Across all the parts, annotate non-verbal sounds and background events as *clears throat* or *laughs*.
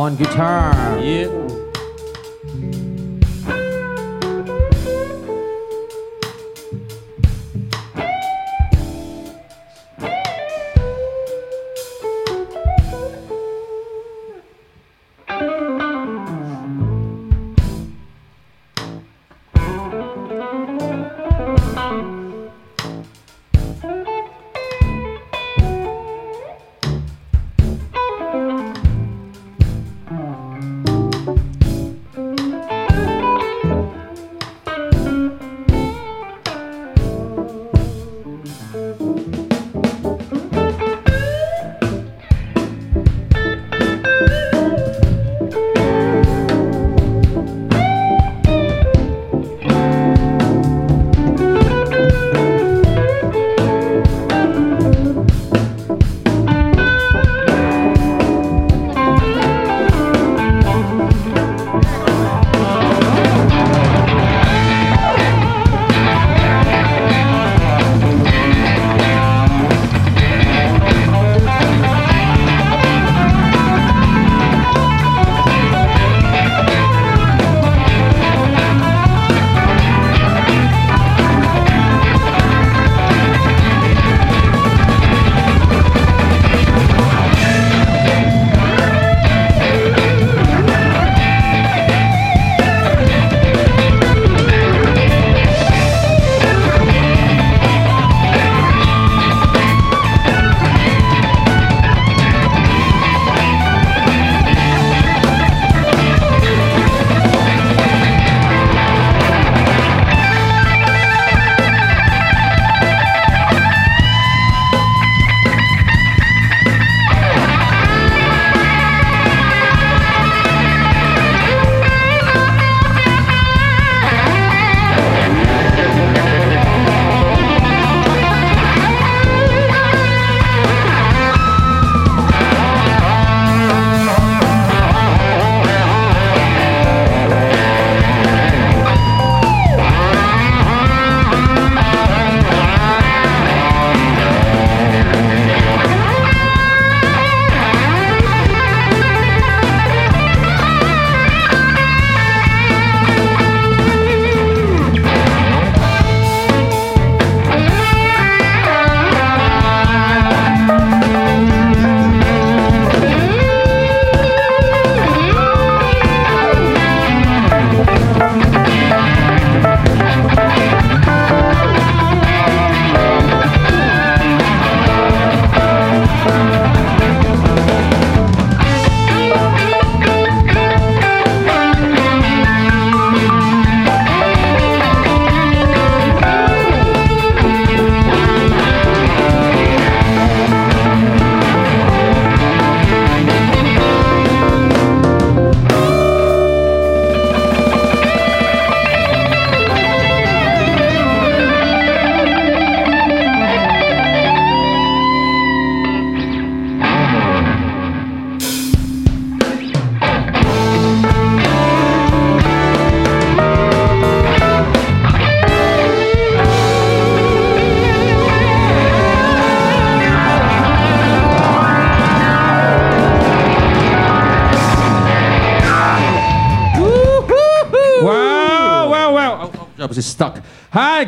On guitar. Yeah.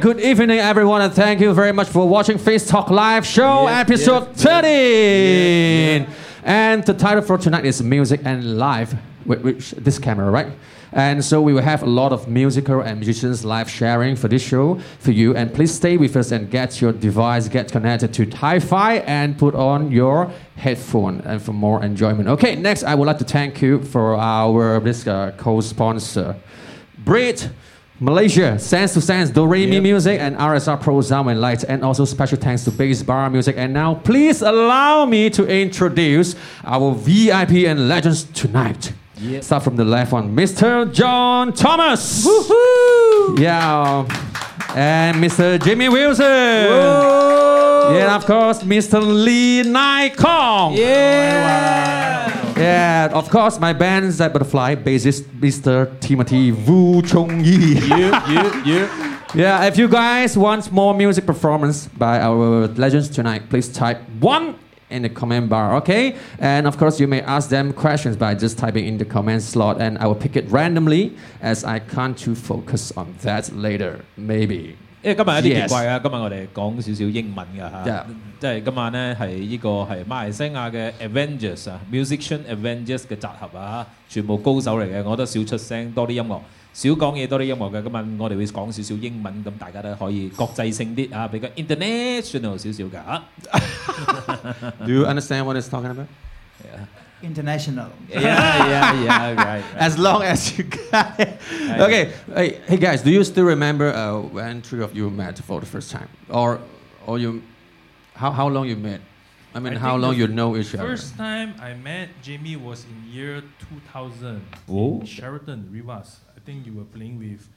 Good evening, everyone, and thank you very much for watching Face Talk Live Show, episode yeah, 13. And the title for tonight is Music and Live, with, with this camera, right? And so we will have a lot of musical and musicians live sharing for this show for you. And please stay with us and get your device, get connected to Hi-Fi, and put on your headphone and for more enjoyment. Okay, next I would like to thank you for our this uh, co-sponsor. Brit, Malaysia, Sense to Sense, Do Re Mi Yep. Music, and RSR Pro Sound and Light. And also special thanks to Bass Bar Music. And now, please allow me to introduce our VIP and legends tonight. Yep. Start from the left one, Mr. John Thomas. Yeah. And Mr. Jimmy Wilson. Yeah, of course, Mr. Lee Nai Kong. Yeah. Yeah, of course, my band's at Butterfly, bassist Mr. Timothy Wu Chong Yi. Yeah, yeah, yeah. yeah, if you guys want more music performance by our legends tonight, please type one in the comment bar, okay? And of course, you may ask them questions by just typing in the comment slot, and I will pick it randomly as I can't to focus on that later, maybe. 因為今日有啲奇怪啊，今日我哋講少少英文㗎嚇即係今晚咧係呢個係馬來西亞嘅 Avengers 啊，Musician Avengers 嘅集合啊，全部高手嚟嘅，我覺得少出聲，多啲音樂，少講嘢，多啲音樂嘅。今晚我哋會講少少英文，咁大家都可以國際性啲啊，比較 international 少少㗎啊。Do you understand what it's talking about? *laughs* International. Yeah, yeah, yeah, right. right. *laughs* As long as you got it. Okay, hey, hey guys, do you still remember uh, when three of you met for the first time, or or you, how how long you met? I mean, I how long you know each other? First time I met Jamie was in year 2000 Oh. in Sheraton, Rivas. I think you were playing with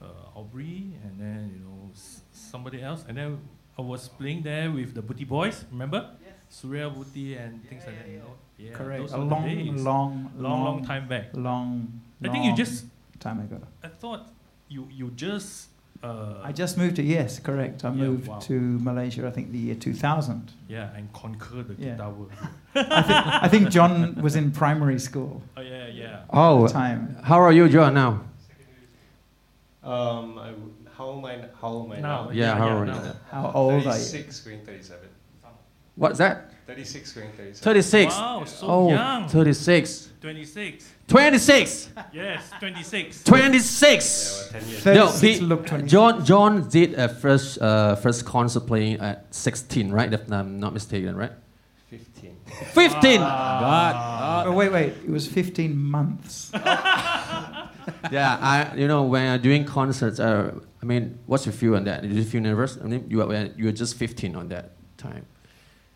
uh, Aubrey and then you know s- somebody else, and then I was playing there with the Booty Boys. Remember? Yes. Surya Booty and things like that. You know? Yeah, Correct. A were long, days. long, long, long time back. Long. I think you just. time ago. I thought you you just. Uh, I just moved to yes, correct. I Yeah, moved wow. to Malaysia. I think the year 2000. yeah and conquer the Yeah. guitar world. *laughs* I think, I think John was in primary school *laughs* Oh yeah, yeah. Oh, time. how are you, John? Now? Um, I w- how am I? How old am I Now, now? Yeah, how are you? now. How old are you? Thirty-six going thirty-seven. What's that? Thirty-six going thirty-seven. 36. Wow, so oh, young. 36. 26. 26. Yes, 26. 26. Yeah, well, ten years. No, he, John John did a first uh, first concert playing at 16, right? If I'm not mistaken, right? Fifteen. 15. God. Oh, wait, wait. It was 15 months. *laughs* yeah, I you know when I'm doing concerts, uh, I mean, what's your view on that? Do you feel nervous? I mean, you are you were just 15 on that time.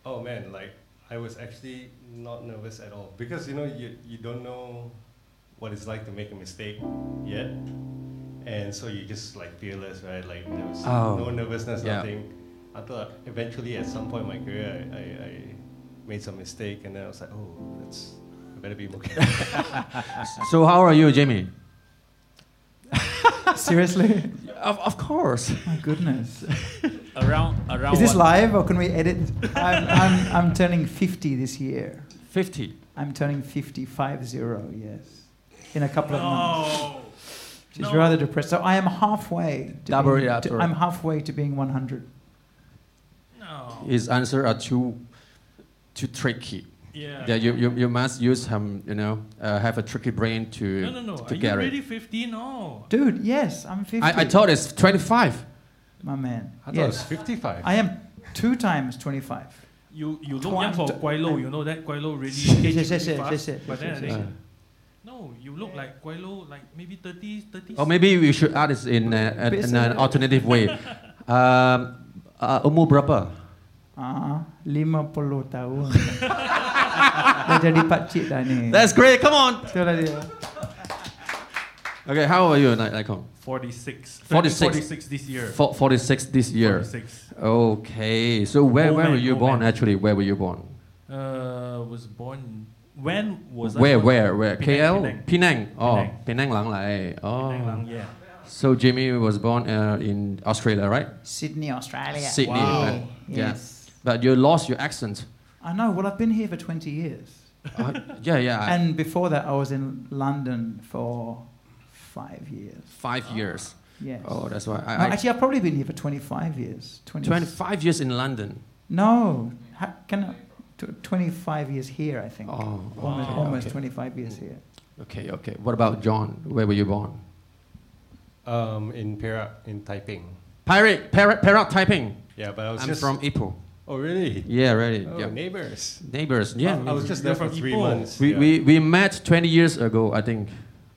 Oh man, like I was actually not nervous at all because you know you you don't know what it's like to make a mistake yet, and so you just like fearless, right? Like there was Oh. no nervousness, Yeah. nothing. Until eventually, at some point in my career, I, I, I made some mistake, and then I was like, oh, that's I better be more careful. *laughs* So how are you, Jamie? *laughs* Seriously? Of, of course. My goodness. *laughs* Around around Is this live or can we edit? I'm, I'm, I'm turning 50 this year. 50. I'm turning 55 zero, yes. In a couple of months. No. Which is No. rather depressed. So I am halfway. To Double being, it to- I'm halfway to being 100. No. His answer are too too tricky. Yeah. Yeah, you, you, you must use him, you know, uh, have a tricky brain to No, no, no. to Are you get really it. 50? No. Dude, yes, I'm 50. I, I thought it's 25. My man. I thought it was yes. fifty-five. I am two times 25. You you look Twice young for the- Guai Lo. You know that Guai Lo really Yes, yes, yes, really yes, fast. yes, But then I yes, think, yes. no, you look like Guai Lo, like maybe 30, 30. Or maybe we should add this in, uh, But in an alternative way. *laughs* Um, uh, umur berapa? Ah, 50 tahun. *laughs* Dah jadi pakcik dah ni. That's great. Come on. Itulah dia. Okay, how old are you, Ni- Nai Kong? 46. 46. 46 this year. Fo- 46 this year. 46. Okay. So where, Old where man, were you born? man. Actually, where were you born? Uh, was born. When was I Where, born? where, where? Penang, KL? Penang. Penang. Oh, Penang. Penang Lang Lai. Oh. Penang Lang, yeah. So Jimmy was born uh, in Australia, right? Sydney, Australia. Sydney, Wow. right? Yeah. Yes. But you lost your accent. I know. Well, I've been here for 20 years. Uh, yeah, yeah. And before that, I was in London for five years. five years. Yes. Oh, that's why. I, no, I, actually, I've probably been here for 25 years. 20, 25 years in London. No. Ha, can I, 25 years here, I think. Oh, almost okay, almost okay. 25 years here. Okay, okay. What about John? Where were you born? Um, in Perak, in Taiping. Pirate, parrot, parrot typing. Yeah, but I was I'm just from Ipoh. Oh really? Yeah, really. Oh, yeah. neighbors. Neighbors. Yeah. I was just there for three Ipoh. months. we, yeah. we, we met 20 years ago, I think.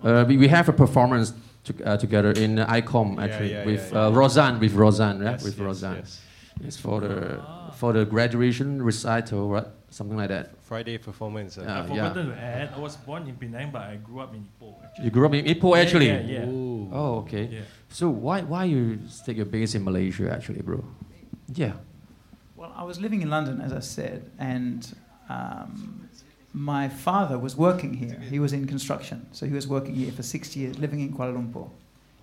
Uh, we, we have a performance to, uh, together in ICOM actually yeah, with yeah, uh, yeah. Roseanne with Roseanne, yeah, Yes, with yes, Roseanne. yes. It's for the for the graduation recital, right? Something like that. Friday performance. uh, Yeah. I forgot to add, I was born in Penang, but I grew up in Ipoh. Actually. You grew up in Ipoh Yeah, actually. Yeah, yeah. Ooh. Oh, okay. yeah. So why why you take your base in Malaysia actually, bro? Yeah. Well, I was living in London, as I said, and um, my father was working here. He was in construction, so he was working here for six years, living in Kuala Lumpur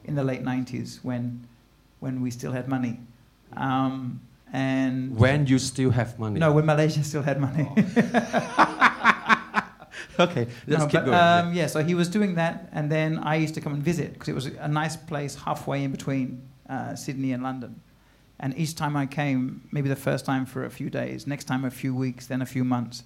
in the late 90s when, when we still had money. Um, And When you still have money. no, when Malaysia *laughs* still had money. *laughs* Okay, let's No, keep but, going. Um, yeah, so he was doing that, and then I used to come and visit because it was a nice place halfway in between uh, Sydney and London. And each time I came, maybe the first time for a few days, next time a few weeks, then a few months.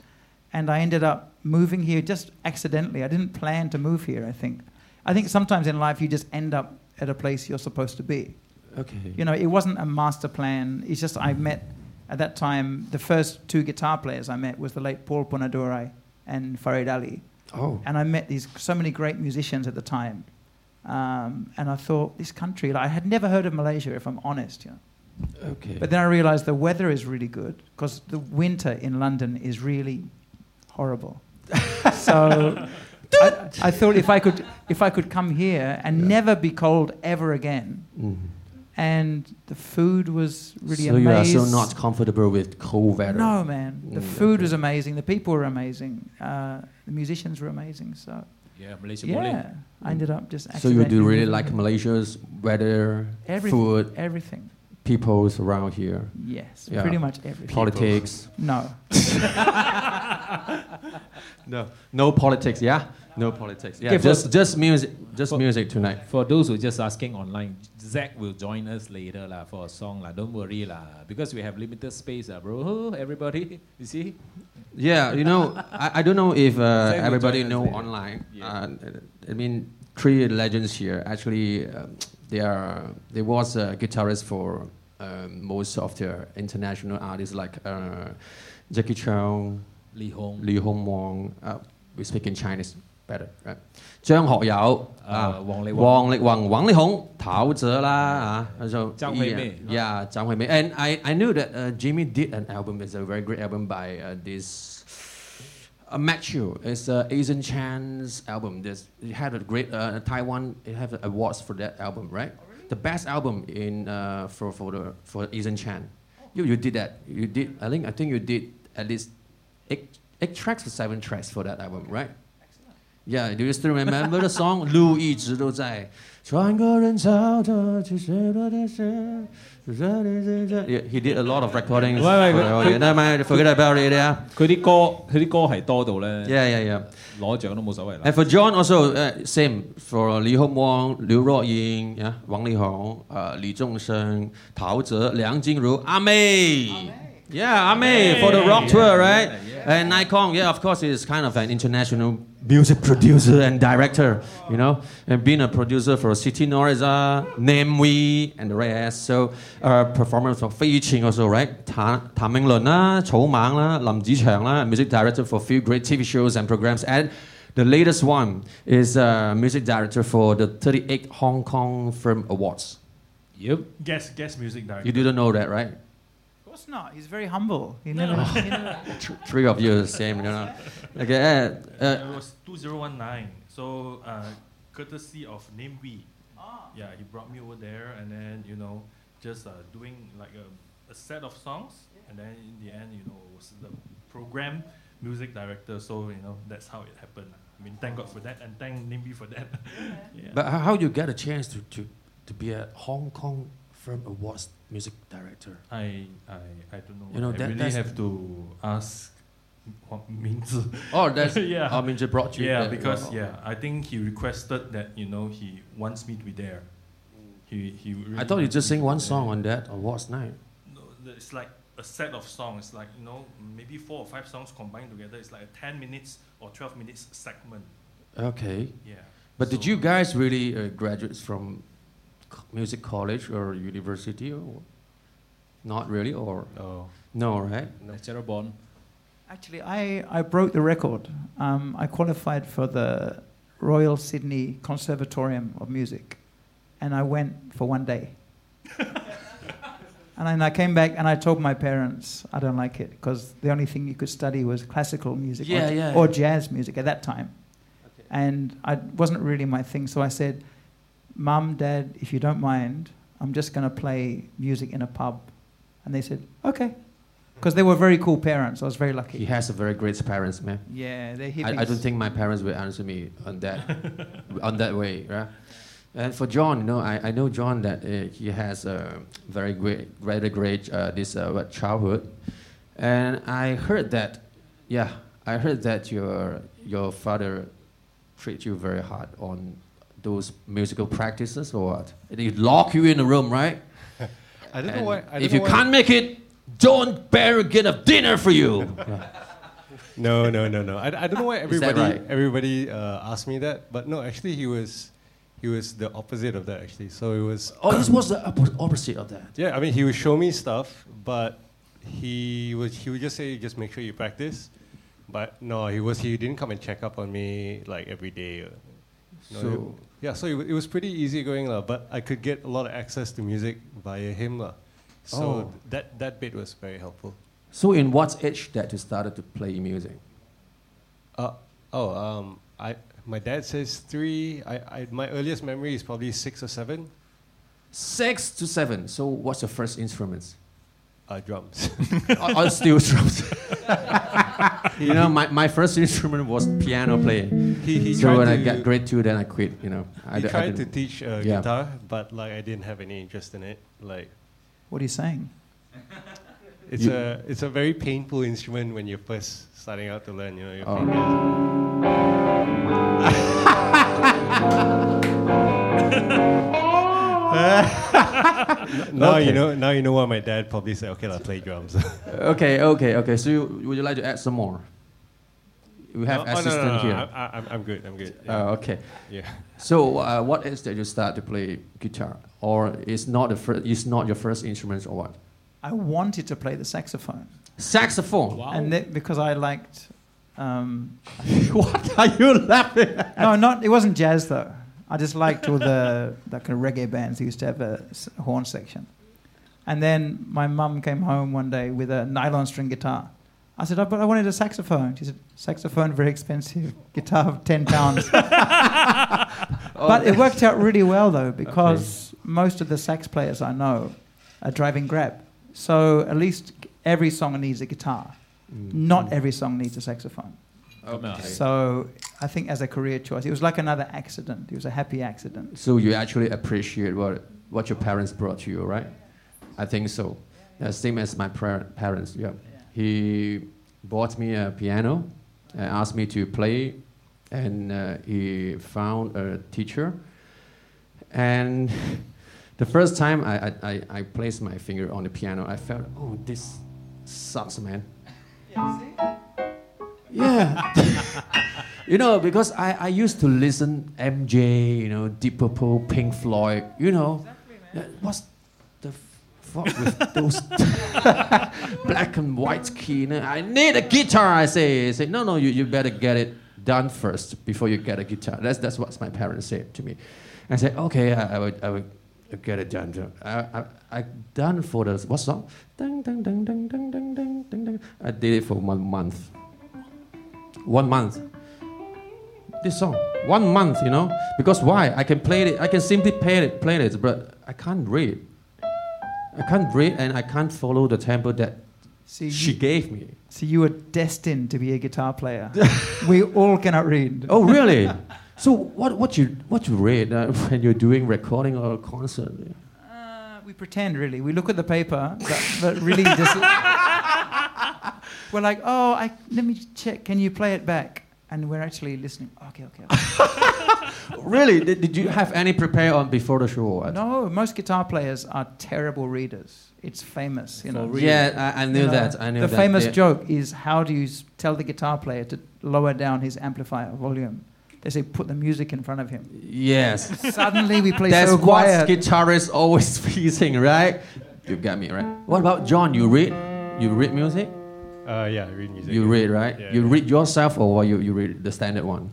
And I ended up moving here just accidentally. I didn't plan to move here, I think. I think sometimes in life you just end up at a place you're supposed to be. okay. You know, it wasn't a master plan. It's just I met at that time the first two guitar players I met was the late Paul Ponnudorai and Farid Ali, oh. and I met these so many great musicians at the time. Um, and I thought this country, like, I had never heard of Malaysia, if I'm honest. You know. Okay. But then I realized the weather is really good because the winter in London is really horrible. *laughs* so I, I thought if I could if I could come here and never be cold ever again, Mhm. and the food was really amazing. so you are amazing. so not comfortable with cold weather. No, man. The Mm, food okay. was amazing. The people were amazing. Uh, the musicians were amazing. So Yeah, Malaysia boleh. yeah, I ended up just. So you do really like here. Malaysia's weather, Everything. food, Everything. Peoples around here, Yes, Yeah. pretty much everything. politics. no. *laughs* No, no politics. Yeah, no politics. Yeah, Okay, for- just just music, just for- music tonight. For those who are just asking online, Zach will join us later lah for a song lah. Don't worry lah, because we have limited space lah, bro. *laughs* Everybody, you see. Yeah, you know, I, I don't know if uh, everybody know later. online. Yeah. Uh, I mean, three legends here. Actually, um, they are. There was a guitarist for um, most of the international artists like uh, Jackie Chan, Lee Hong, Lee Hong Wong. Uh, we speak in Chinese better, right? And I I knew that uh, Jimmy did an album. It's a very great album by uh, this. Uh, Matthew, it's uh, Eason Chan's album. This it had a great uh, Taiwan. It had awards for that album, right? The best album in uh, for for the for Asian Chan. You you did that. You did. I think I think you did at least eight eight tracks or seven tracks for that album, right? Yeah, do you still remember the song? 路一直都在，穿过人潮的去谁多的是。 Yeah, he did a lot of recordings. 喂喂，佢- for the audience. Never mind, forget about it. Yeah, 佢啲歌，佢啲歌系多到咧， yeah, yeah. yeah. 攞奖都冇所谓啦 And。for John also uh, same for Li Hong Wong, Liu Ruoying, yeah, Wang Lihong, uh, Li Zhongsheng, Tao Zhe, Liang Jingru, Amei. Yeah, Amei for the rock tour, right? And Nai Kong, yeah, of course, is kind of an international music producer and director, you know, and being a producer for Siti Nurhaliza, Namewee, and the rest. So, uh, performance for Fei Qing also, right? Tan Tan Minglun, la, Chou Mang, la, Lam Zicheng, la, music director for a few great TV shows and programs. And the latest one is uh, music director for the 38 Hong Kong Film Awards. Yep. Guest guest music director. You didn't know that, right? Of course not. He's very humble. He never. *laughs* he never *laughs* Three of you, the same, you know. Okay, uh, uh, it was 2019. So uh, courtesy of Namewee. Yeah, he brought me over there, and then you know, just uh, doing like a, a set of songs, and then in the end, you know, was the program music director. So you know, that's how it happened. I mean, thank God for that, and thank Namewee for that. *laughs* yeah. But how how you get a chance to, to, to be a Hong Kong Film Awards music director? I, I, I don't know. You know, I that- really have to ask what means. *laughs* Oh, that's *laughs* Yeah. I mean, just brought you. yeah, because yeah, I think he requested that you know he wants me to be there. He he. Really I thought you just sing one song there. on that awards night. No, it's like a set of songs. Like you know, maybe four or five songs combined together. It's like a ten minutes or twelve minutes segment. Okay, Yeah. but did you guys really uh, graduates from music college or university or not really or Oh, no right? Natural born. Actually, I, I broke the record. Um, I qualified for the Royal Sydney Conservatorium of Music, and I went for one day. *laughs* and then I came back and I told my parents I don't like it because the only thing you could study was classical music Yeah, or, yeah. or jazz music at that time. And I wasn't really my thing, so I said, Mum, Dad, if you don't mind, I'm just going to play music in a pub. And they said, okay. Because they were very cool parents. I was very lucky. He has a very great parents, man. Yeah, they're I, hippies. I don't think my parents will answer me on that *laughs* on that way, right? And for John, you know, I, I know John that uh, he has a very great, very great uh, this uh, what, childhood, and I heard that, yeah, I heard that your your father treat you very hard on those musical practices or what? He lock you in a room, right? *laughs* I don't know why. I don't if know you why- can't make it, don't bear get a dinner for you. *laughs* No, no, no, no. I, I don't know why everybody right? everybody uh, asked me that, but no, actually he was he was the opposite of that actually. So it was oh, this was the opposite of that. yeah. I mean, he would show me stuff, but he would he would just say just make sure you practice. But no, he was he didn't come and check up on me like every day. no, So- yeah, so it, it was pretty easy going lah. But I could get a lot of access to music via him lah. So Oh. that that bit was very helpful. So, in what age that you started to play music? Uh, oh, um, I my dad says three. I, I my earliest memory is probably six or seven. Six to seven. So, what's your first instruments? Uh, drums. I, I still drums. *laughs* *laughs* you know, my, my first instrument was piano playing. he he so when I got grade two, then I quit. You know, I, he d- I tried to teach uh, Yeah. guitar, but like I didn't have any interest in it. Like What are you saying? *laughs* it's You- a it's a very painful instrument when you're first starting out to learn. You know, your Oh. fingers. *laughs* *laughs* now Okay. you know. Now you know why my dad probably said, "Okay, I'll play drums." *laughs* Okay, okay, okay. So, you, would you like to add some more? We have No, oh, no, no, assistant no, no, here. I, I, I'm, I'm good. I'm good. Yeah. Oh, okay. yeah. So, uh, what age did you start to play guitar, or is not the first? Is not your first instrument, or what? I wanted to play the saxophone, Saxophone. Wow. and that because I liked. Um, *laughs* what are you laughing at? no, not it wasn't jazz though. I just liked all the *laughs* the kind of reggae bands who used to have a s- horn section. And then my mum came home one day with a nylon string guitar. I said, oh, but I wanted a saxophone. She said, saxophone very expensive, *laughs* guitar of ten pounds. *laughs* Oh. But it worked out really well though because most of the sax players I know are driving Grab. So at least every song needs a guitar. Mm. Not mm. every song needs a saxophone. Okay. So I think as a career choice, it was like another accident. It was a happy accident. So you actually appreciate what what your parents brought to you, right? I think so. Yeah, same as my par- parents. Yeah. He bought me a piano, and asked me to play, and uh, he found a teacher. And the first time I, I, I, I placed my finger on the piano, I felt, oh, this sucks, man. Yeah. *laughs* you know, because I, I used to listen MJ, you know, Deep Purple, Pink Floyd, you know. Yeah, What's the fuck with those *laughs* black and white key? I need a guitar, I say. I say, no, no, you, you better get it done first before you get a guitar. That's, that's what my parents said to me. I said, okay, I, I, would, I would get it done. I, I, I done for the, what song? Ding, ding, ding, ding, ding, ding, ding, ding, ding. I did it for one month. One month. This song. One month, you know? Because why? I can play it, I can simply play it, play it, but I can't read. I can't read and I can't follow the tempo that See, she gave me. So you were destined to be a guitar player. we all cannot read. *laughs* Oh, really? so what, what you what you read uh, *laughs* when you're doing recording or a concert? Uh, we pretend, really. We look at the paper, but, but really just. *laughs* we're like, oh, I, let me check. Can you play it back? And we're actually listening. Okay, okay. okay. *laughs* Really? Did, did you have any prepare on before the show? no, most guitar players are terrible readers. It's famous, you know. For. Yeah, I, I knew You know, that. I knew the that. famous They- joke is how do you tell the guitar player to lower down his amplifier volume? They say put the music in front of him. Yes. Suddenly we play That's so what quiet. guitarists *laughs* always *laughs* facing, right? You got me, right? What about John? You read? You read music? Uh, yeah, I read music. You read, right? Yeah, you yeah. read yourself or what you, you read the standard one?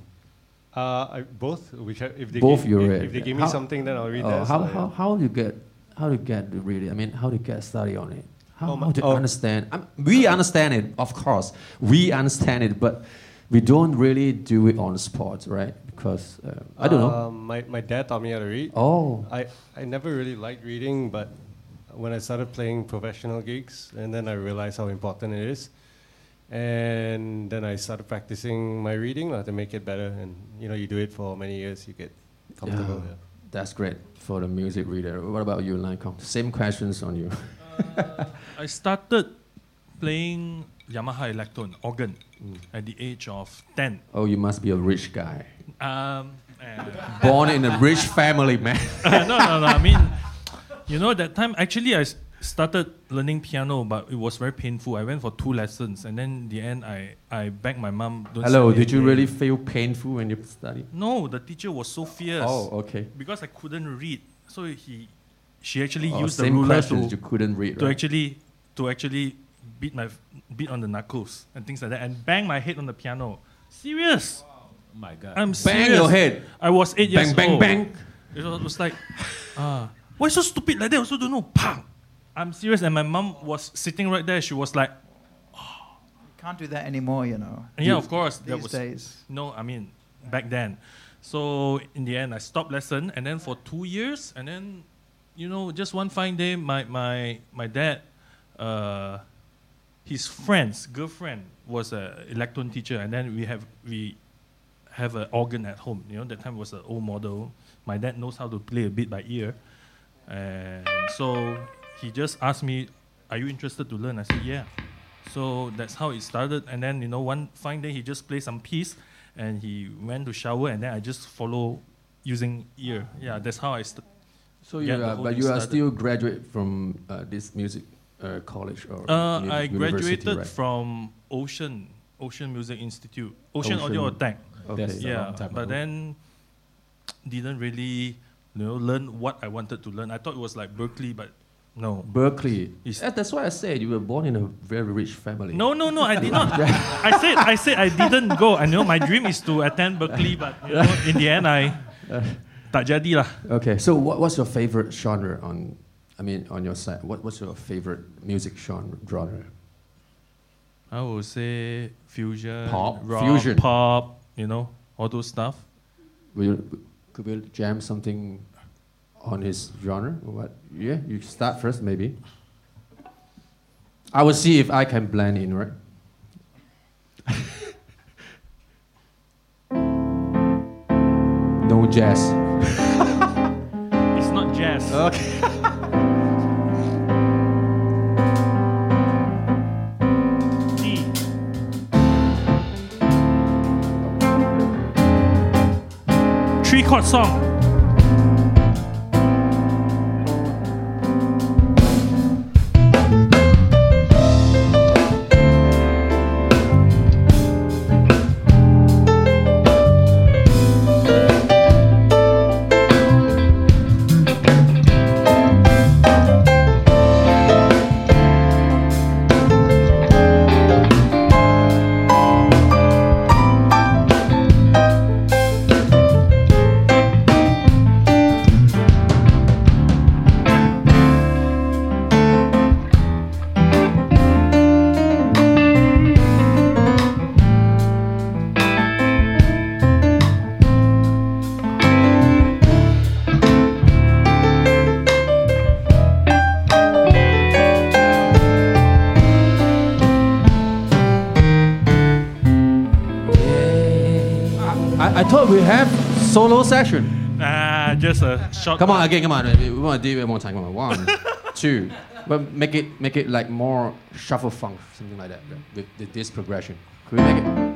Uh, I, both. Which I- if they Both give, you if, read. If they give How- me something, then I'll read Oh, that. how, so, how, how do you get how do you get to read it? I mean, how do you get study on it? How, Oh, my- how do you oh. understand? I we understand it, of course. We understand it, but we don't really do it on spot, right? Because uh, I don't know. Um, my, my dad taught me how to read. Oh, I, I never really liked reading, but when I started playing professional gigs, and then I realized how important it is. And then I started practicing my reading lah, to make it better. And you know, you do it for many years, you get comfortable. Yeah. Yeah. That's great for the music reader. What about you, Lancome? Same questions on you. Uh, I started playing Yamaha Electone organ mm. at the age of 10. Oh, you must be a rich guy. Um, Born in a rich family, man. *laughs* Uh, no, no, no. I mean, you know, that time actually I s- started learning piano, but it was very painful. I went for two lessons, and then in the end, I, I begged my mom. Don't Hello, did you really feel painful when you studied? No, the teacher was so fierce. Oh, okay. Because I couldn't read, so he, she actually Oh, used the same ruler to, you couldn't read, to right? actually to actually beat my beat on the knuckles and things like that, and bang my head on the piano. Serious. Oh my God. I'm Bang serious. your head. I was eight years Bang, bang, old. bang. It was, was like, *laughs* ah, why so stupid like that? I also don't know. Pang. I'm serious, and my mom was sitting right there. She was like, Can't do that anymore, you know. and yeah, of course, These was days. no. I mean, back then. So in the end, I stopped lesson, and then for two years, and then, you know, just one fine day, my my my dad, uh, his friend's girlfriend was a Electone teacher, and then we have we have an organ at home. You know, that time was an old model. My dad knows how to play a bit by ear, and so he just asked me, "Are you interested to learn?" I said, "Yeah." So that's how it started. And then you know, one fine day he just played some piece, and he went to shower, and then I just follow using ear. Yeah, that's how I st- So you Yeah, are, but thing you are started. still graduate from uh, this music uh, college or Uh, uni- I graduated right? from Ocean Ocean Music Institute, Ocean, Audio Ocean. Attack. Okay. That's yeah, but ago. then didn't really you know learn what I wanted to learn. I thought it was like Berklee, but no. Berklee. Is- Yeah, that's why I said you were born in a very rich family. No, no, no. I did not. I said, I said, I didn't go. I know my dream is to attend Berklee, but you know, in the end, I tak jadi lah. Okay, so what, what's your favorite genre on? I mean, on your side, what, what's your favorite music genre? genre? I would say fusion, Pop, rock, fusion. pop. You know, all those stuff. Will you, could we jam something on his genre? What? Yeah, you start first, maybe. I will see if I can blend in, right? *laughs* no jazz. It's not jazz. Okay. *laughs* D. Three chord song. Solo section. Ah, just a short. Come on again, come on. We want to do it one more time. Come on, one, *laughs* two. But make it make it like more shuffle funk, something like that. With, with this progression. Could we make it?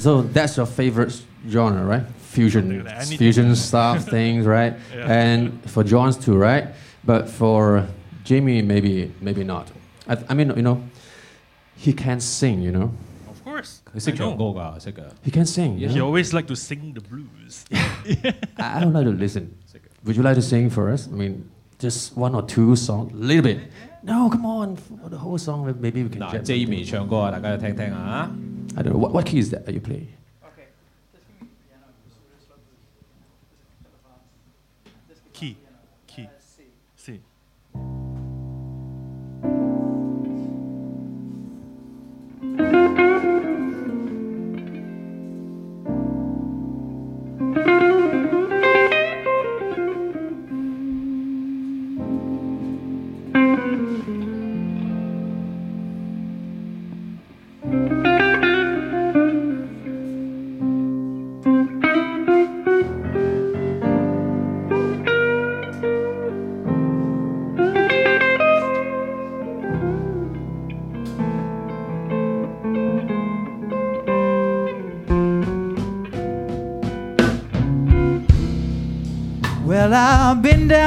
So that's your favorite genre, right? Fusion, Something like that. Anything. fusion stuff, *laughs* things, right? Yeah. And for John's too, right? But for Jamie, maybe, maybe not. I, I mean, you know, he can sing, you know. Of course. course. 佢识 I 唱 know. 歌㗎，识㗎。 He can sing. Yeah. you He know? always like to sing the blues. *laughs* I I don't like to listen. Would you like to sing for us? I mean, just one or two songs, a little bit. No, come on, for the whole song. Maybe we can. 嗱 jam ，Jamie something. 唱歌啊，大家就听听啊。 I don't know. What, what key is that that you play. Key, key, C. Well,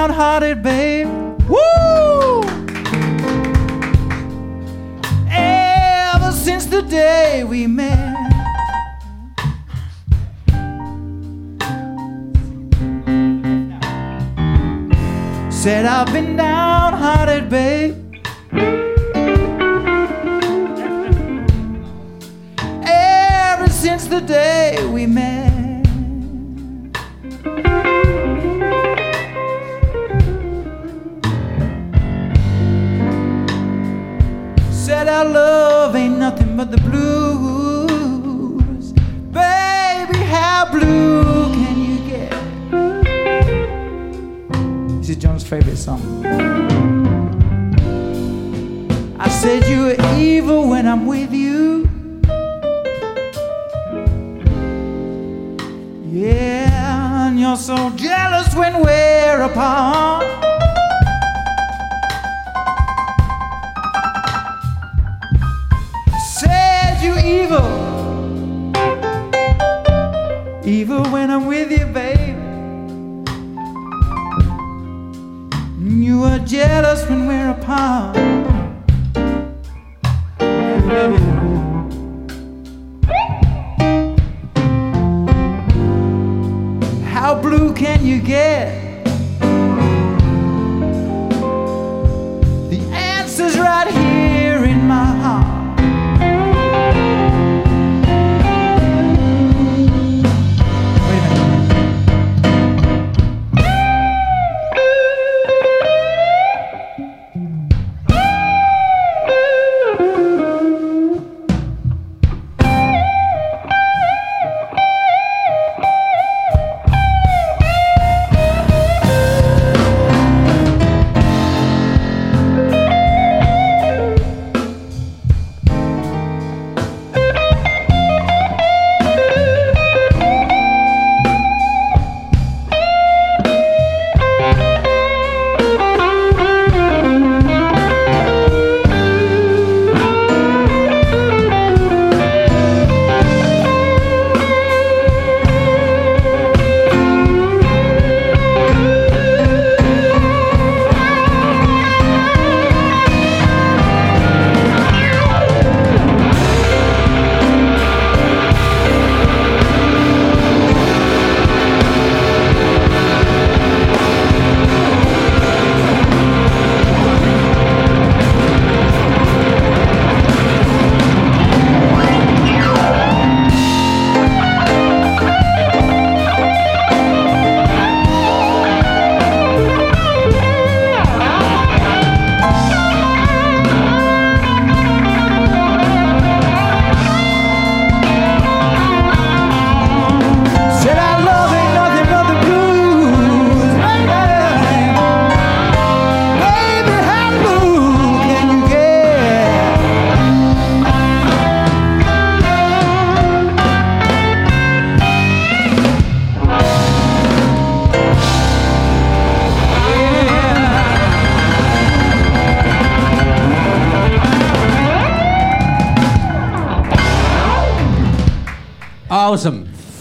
Downhearted, babe. Woo! Ever since the day we met. Said I've been downhearted, babe. Ever since the day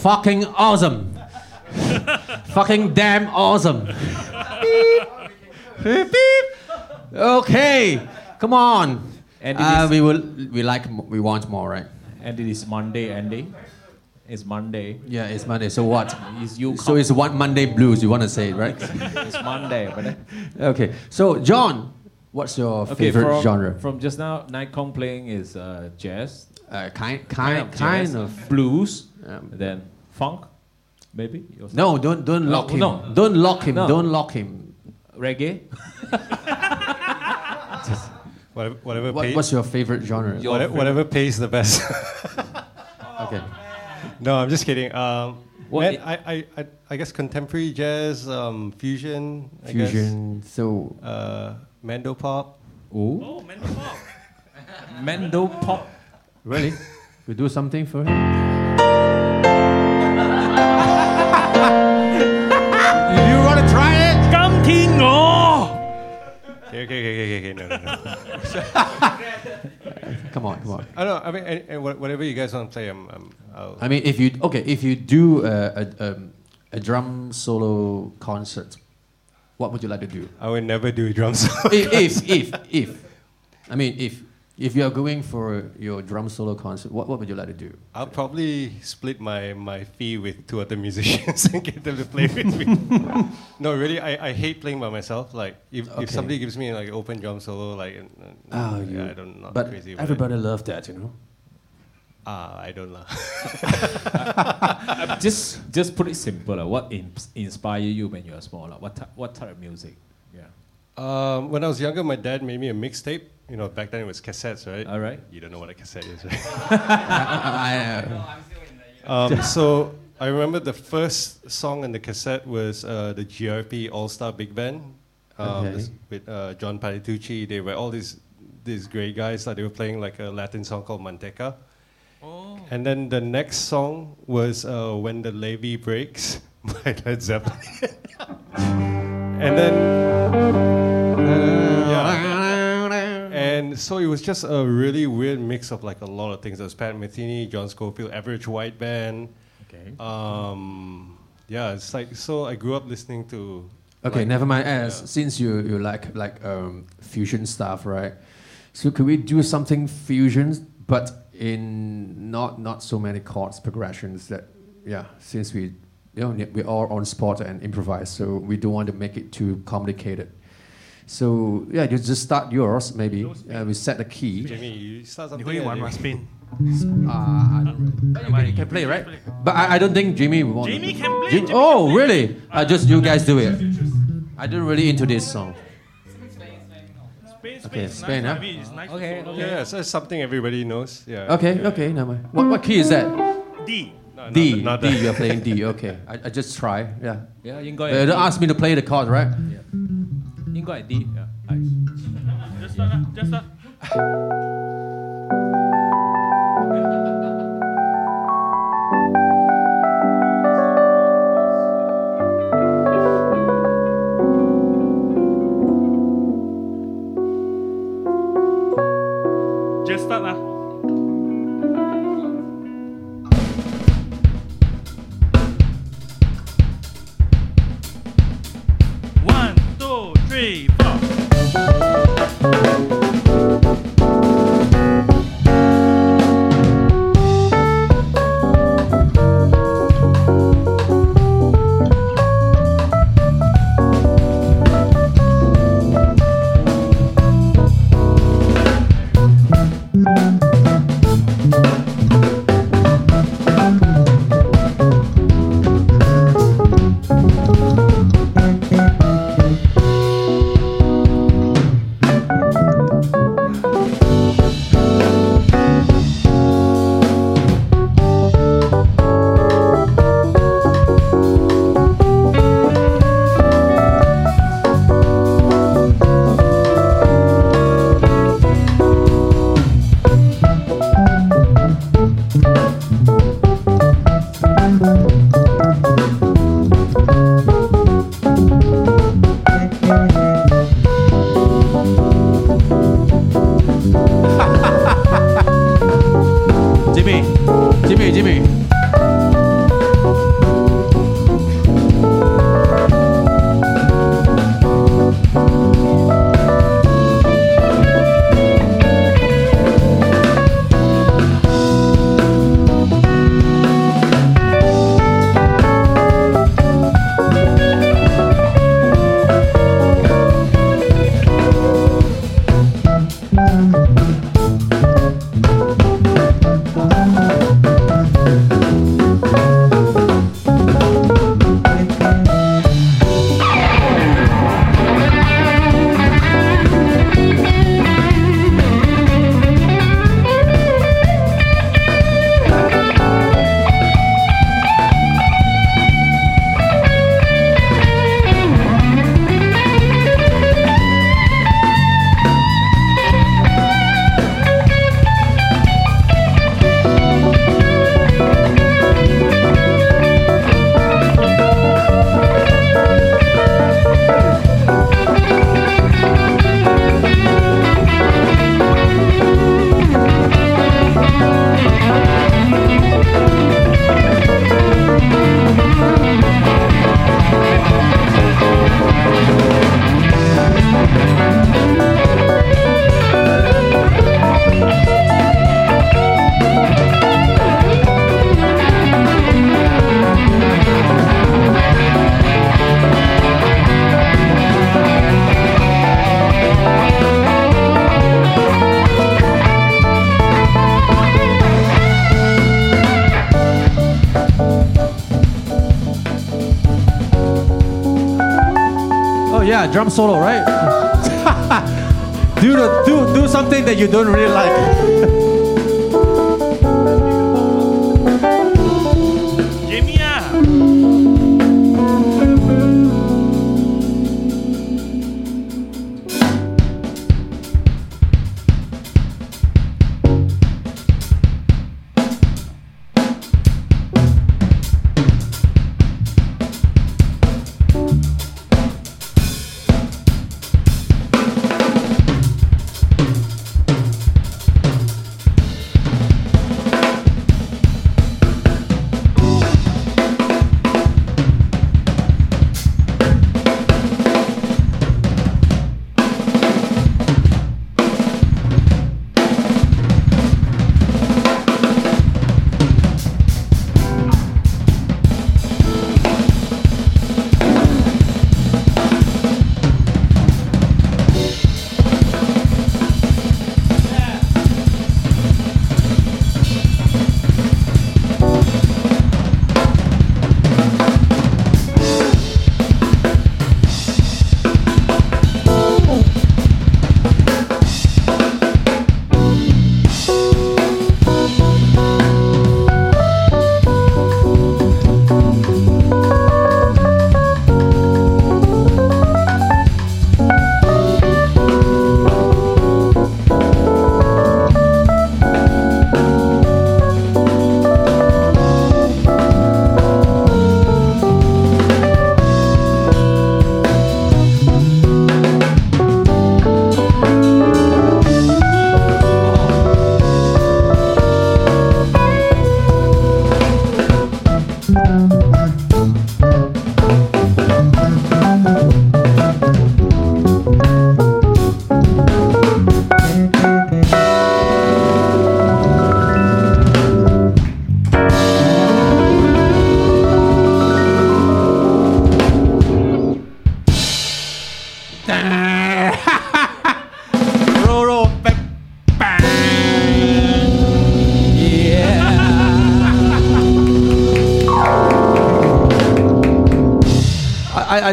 Fucking awesome. Fucking damn awesome. beep. Beep, beep. Okay. Come on. And Uh, we will we like we want more, right? And it is Monday, Andy. It's Monday. Yeah, it's Monday. So what? It's you. So it's one Monday blues. You want to say it, right? it's Monday, but okay. So John, what's your okay. favorite from, genre? From just now, Nai Kong playing is uh, jazz, Uh, kind, kind kind, of kind of. blues, Um, then funk, maybe. No, don't don't No, lock him. no. Don't lock him. No. Don't lock him. reggae. *laughs* Whatever, whatever, What, pay- what's your favorite genre? Your whatever, favorite- whatever pays the best. *laughs* Okay. no, I'm just kidding. Um, What man, i- I, I, I, I guess contemporary jazz, um, fusion, I guess, Fusion. So uh, Mando pop. Ooh. Oh, mental pop. Mando pop. really? *laughs* We do something for him you want to try it? 今天我 Okay, okay, okay, okay, okay, no, no, no. *laughs* Come on, come on. I don't know. I mean, and, and wha- whatever you guys want to play, I'm, I'm I'll, I mean, if you okay, if you do a a, um, a drum solo concert, what would you like to do? I would never do drums. *laughs* if, if if if I mean if if you are going for your drum solo concert, what, what would you like to do? I'll probably split my, my fee with two other musicians *laughs* and get them to play with me. *laughs* no, really, I, I hate playing by myself. Like, if, Okay. if somebody gives me like open drum solo, like, and, and- Oh, yeah, you- I don't not but crazy. about everybody loves that, you know. Ah, I don't know. *laughs* just just put it simple. Uh, what in, inspire you when you are small? Uh, what, ty- what type of music? Yeah. um, when I was younger, my dad made me a mixtape. You know, back then it was cassettes, right? All right. You don't know what a cassette is, right? *laughs* I, uh, Um, so I remember the first song on the cassette was uh, the GRP All Star Big Band um, Okay. with uh, John Patitucci. They were all these these great guys. Like they were playing like a Latin song called Manteca. Oh. And then the next song was uh, When the Levee Breaks *laughs* by Led Zeppelin. *laughs* and then yeah. And so it was just a really weird mix of like a lot of things. There was Pat Metheny, John Scofield, Average White Band. Okay. Um, yeah, it's like so. I grew up listening to. Okay, like- never mind. As yeah. since you you like like um, fusion stuff, right? So could we do something fusion, but in not not so many chords progressions? That yeah, since we you know we are on spot and improvise, so we don't want to make it too complicated. So yeah, you just start yours maybe. Uh, we set the key. Jamie, you start 你 something. 可以 and 玩 you- 吗？Spin。 Uh, I don't really. But you can, you can play, right? But I, I don't think Jimmy will want. Jimmy to. can play, Jim- Jimmy oh, can play. really? Uh, just you guys do it. I don't really into this song. Spain, Spain Okay, is Spain, nice. huh? I mean, it's nice Okay, to solo. Yeah, yeah, so it's something everybody knows. Yeah. Okay, yeah. okay, never mind. What, what key is that? D. No, not D. the- not D. the- You're playing D. Okay, I, I just try. Yeah. Yeah, 应该 Uh, 系 don't ask me to play the chord, right? 應該係 D。Yeah，係。Just start 啦，just start。Drum solo, right? *laughs* do the do do something that you don't really like.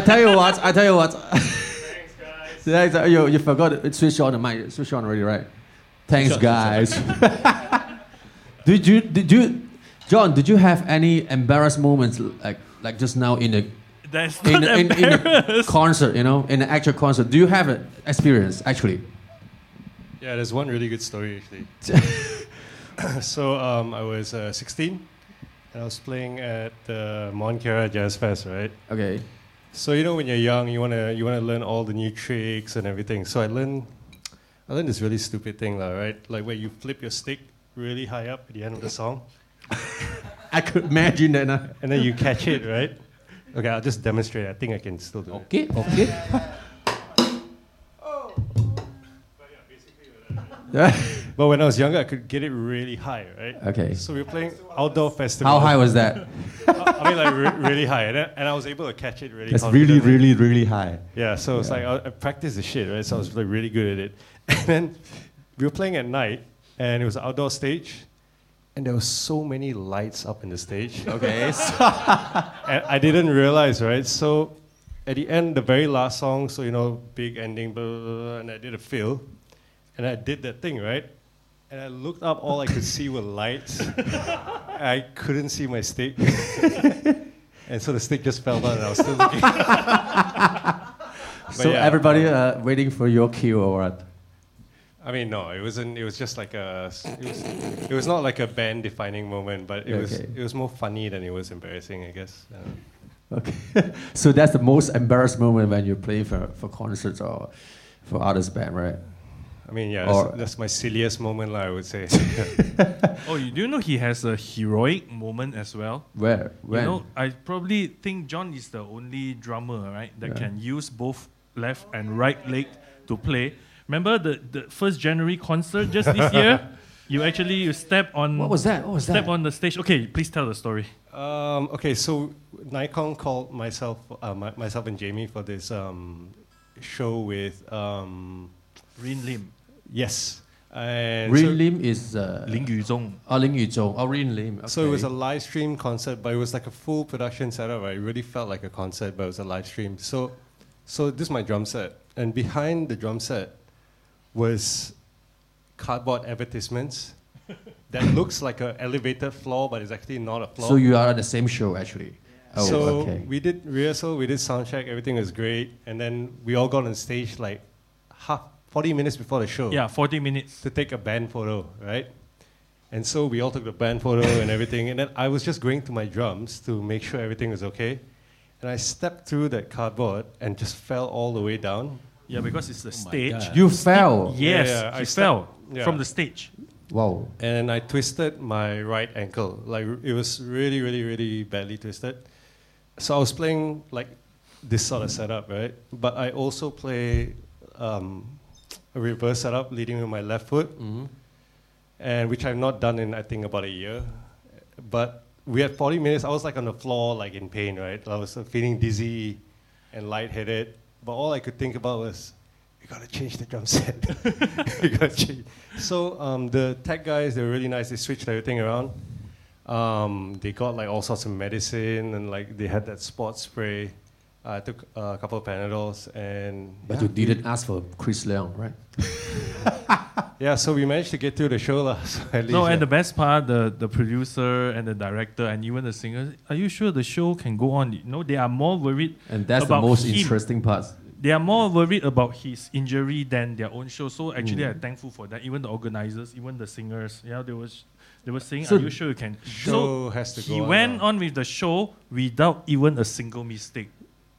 Tell you what, I tell you what. Thanks, guys. you, you forgot to switch on the mic. Switch on already, right? Thanks, Switch on, guys. *laughs* did you, did you, John, did you have any embarrassed moments like, like just now in the That's in, not a- in, in a concert, you know, in an actual concert. Do you have an experience actually? Yeah, there's one really good story actually. *laughs* *coughs* so um, I was uh, 16 and I was playing at the Montclair Jazz Fest, right? Okay. So you know when you're young, you wanna you wanna learn all the new tricks and everything. So I learned I learned this really stupid thing, lah, right? Like where you flip your stick really high up at the end of the song, *laughs* I could imagine that. Now. and then you catch it, right? Okay, I'll just demonstrate. I think I can still do it. Okay, okay. *laughs* *laughs* Yeah. But when I was younger, I could get it really high, right? Okay. So we were playing outdoor festival. How high was that? *laughs* I mean, like re- really high, and I, and I was able to catch it really. That's really, really, really high. Yeah, so it's like I, I practiced the shit, right? So I was like really good at it. *laughs* And then we were playing at night, and it was an outdoor stage, and there were so many lights up in the stage. Okay. *laughs* and I didn't realize, right? So at the end, the very last song, so you know, big ending, blah, blah, blah, and I did a fill, and I did that thing, right? And I looked up, all I could see were lights. *laughs* I couldn't see my stick. *laughs* and so the stick just fell down, and I was still looking. *laughs* so yeah. everybody uh, waiting for your cue or what? I mean, no, it wasn't. It was just like a. It was, it was not like a band-defining moment, but it was. It was more funny than it was embarrassing, I guess. Uh, Okay. so that's the most embarrassed moment when you play for, for concerts or for others band, right? I mean, yeah, that's, that's my silliest moment, lah, I would say. *laughs* Oh, you do know he has a heroic moment as well? Where? When? You know, I probably think John is the only drummer, right, that Yeah. can use both left and right leg to play. Remember the, the first January concert just this *laughs* year? You actually you step on what was that? What was step that? on the stage. Okay, please tell the story. um, okay, so Nai Kong called myself, uh, my, myself and Jamie for this um, show with. Um, Rynn Lim, yes. And Rynn so, Lim is uh, Ling Yuzhong. Oh, Ling Yuzhong. Oh, Rynn Lim. so it was a live stream concert, but it was like a full production setup. Right? It really felt like a concert, but it was a live stream. So So this is my drum set, and behind the drum set was cardboard advertisements *laughs* that looks like an elevated floor, but it's actually not a floor. So you are at the same show actually. Oh, so okay. we did rehearsal, we did sound check, everything was great, and then we all got on stage like half 40 minutes before the show Yeah, 40 minutes. to take a band photo, right? And so we all took the band photo and everything, and then I was just going to my drums to make sure everything was okay. And I stepped through that cardboard and just fell all the way down. Yeah, because it's the Oh stage. God. You fell. Yes, Yeah, yeah, I he fell yeah. from the stage. Wow. and I twisted my right ankle. Like it was really, really, really badly twisted. So I was playing like this sort of setup, right? But I also play um, a reverse setup leading with my left foot, hmm and which I've not done in I think about a year. But we had 40 minutes. I was like on the floor, like in pain, right? I was feeling dizzy and lightheaded. But all I could think about was, we gotta change the drum set. *laughs* we gotta change. So um, the tech guys, they were really nice. They switched everything around. Um, they got like all sorts of medicine and like they had that sports spray. I took uh, a couple of Panadols and But yeah, you didn't ask for Chris Leong, right? *laughs* yeah. So we managed to get through the show, lah. *laughs* So at least, No, yeah. and the best part, the, the producer and the director and even the singers, are you sure the show can go on? No, they are more worried. And that's the most him. interesting part. They are more worried about his injury than their own show. So actually, Mm. I'm thankful for that. Even the organizers, even the singers, yeah, they was they were saying, So "Are you sure you can?" show So has to go he go went lah. on with the show without even a single mistake,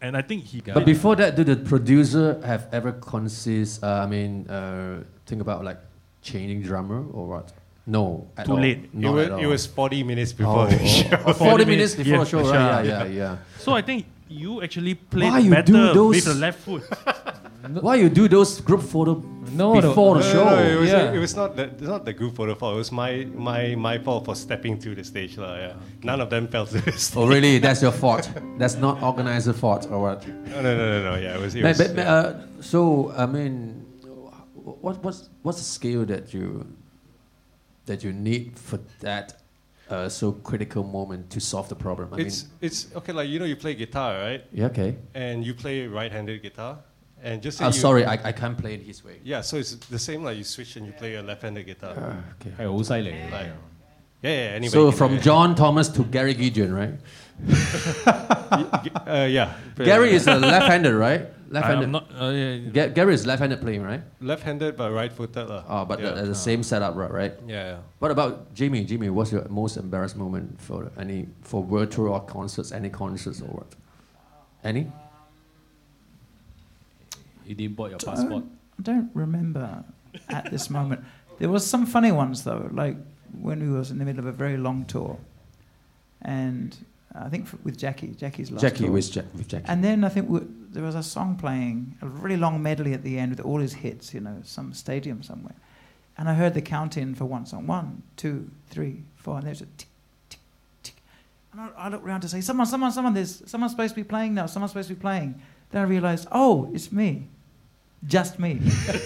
and I think he. Got But it. before that, did the producer have ever consist? Uh, I mean, uh, think about like changing drummer or what? No, at Too all. late. It was, at all. it was 40 minutes before oh, the show. oh, 40 minutes before Yeah, the show, right? yeah. Yeah, yeah, yeah. So I think you actually played Why you better do those- with the left foot. *laughs* Why you do those group photo No, the- before the show? no, no, it was, yeah. it was not the, it's not the group photo fault. It was my, my, my fault for stepping through the stage. lah. yeah. None of them fell to the stage. Oh, really? That's your fault. That's not organizer fault or what? No, no, no, no, no. Yeah, it was. It But, was but, yeah. uh, so I mean, what what's what's the skill that you that you need for that uh, so critical moment to solve the problem? I it's it's okay. Like you know, you play guitar, right? yeah, okay. And you play right-handed guitar, and just I'm oh, sorry, I, I can't play it his way. Yeah, so it's the same like you switch and you play a left-handed guitar. Uh, okay. Like, yeah, yeah, anyway. So from John Thomas to Gary Gideon, right? *laughs* uh, yeah. Gary is a left-handed, right? Left-handed. Not, uh, yeah. Ga- Gary is left-handed playing, right? Left-handed but right-footed. Uh. Oh, but yeah. the, the, same setup, right? Yeah, yeah. What about Jimmy? Jimmy, what's your most embarrassed moment for any for virtual concerts, any concerts or what? Any? You didn't bought your passport. I don't remember at this moment. There was some funny ones though, like when we was in the middle of a very long tour, and I think f- with Jackie, Jackie's last Jackie tour. with, Jack, with Jackie. And then I think we, there was a song playing, a really long medley at the end with all his hits, you know, some stadium somewhere. And I heard the count in for one song one, two, three, four, and there's a tick, tick, tick. And I, I looked around to say, someone, someone, someone, there's someone's supposed to be playing now, someone's supposed to be playing. Then I realized, oh, it's me. Just me. *laughs*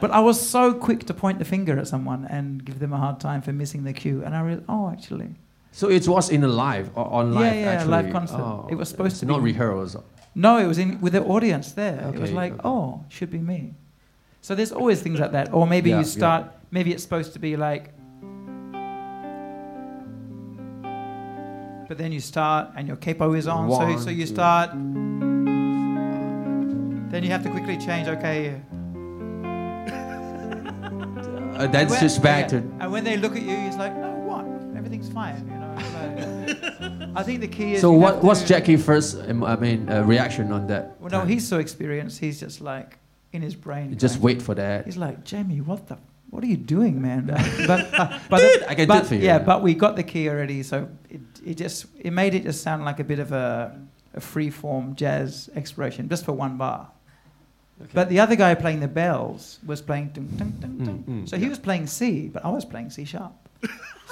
but I was so quick to point the finger at someone and give them a hard time for missing the cue. And I realized, oh, actually. so it was in a live or on live yeah, actually. live concert. Oh, It was supposed to not be- rehearsal. No, it was in with the audience there. it was like, okay. oh, should be me. So there's always things like that. Or maybe Yeah, you yeah. start. Maybe it's supposed to be like. But then you start and your capo is on, so One, so you two. Then you have to quickly change. Okay. *laughs* Uh, then When- switch back yeah. to. And when they look at you, it's like, no, what? Everything's fine. You know. I think the key is. So what what's to- Jackie first? um, I mean, uh, reaction on that? Well, no, he's so experienced. He's just like in his brain. Just wait for that. He's like, Jamie, what the, what are you doing, man? *laughs* but, uh, but the- I can do it for you. Yeah, but we got the key already, so it, it just it made it just sound like a bit of a, a free form jazz exploration, just for one bar. But the other guy playing the bells was playing dun, dun, dun, dun. Mm, mm, so he was playing C, but I was playing C sharp.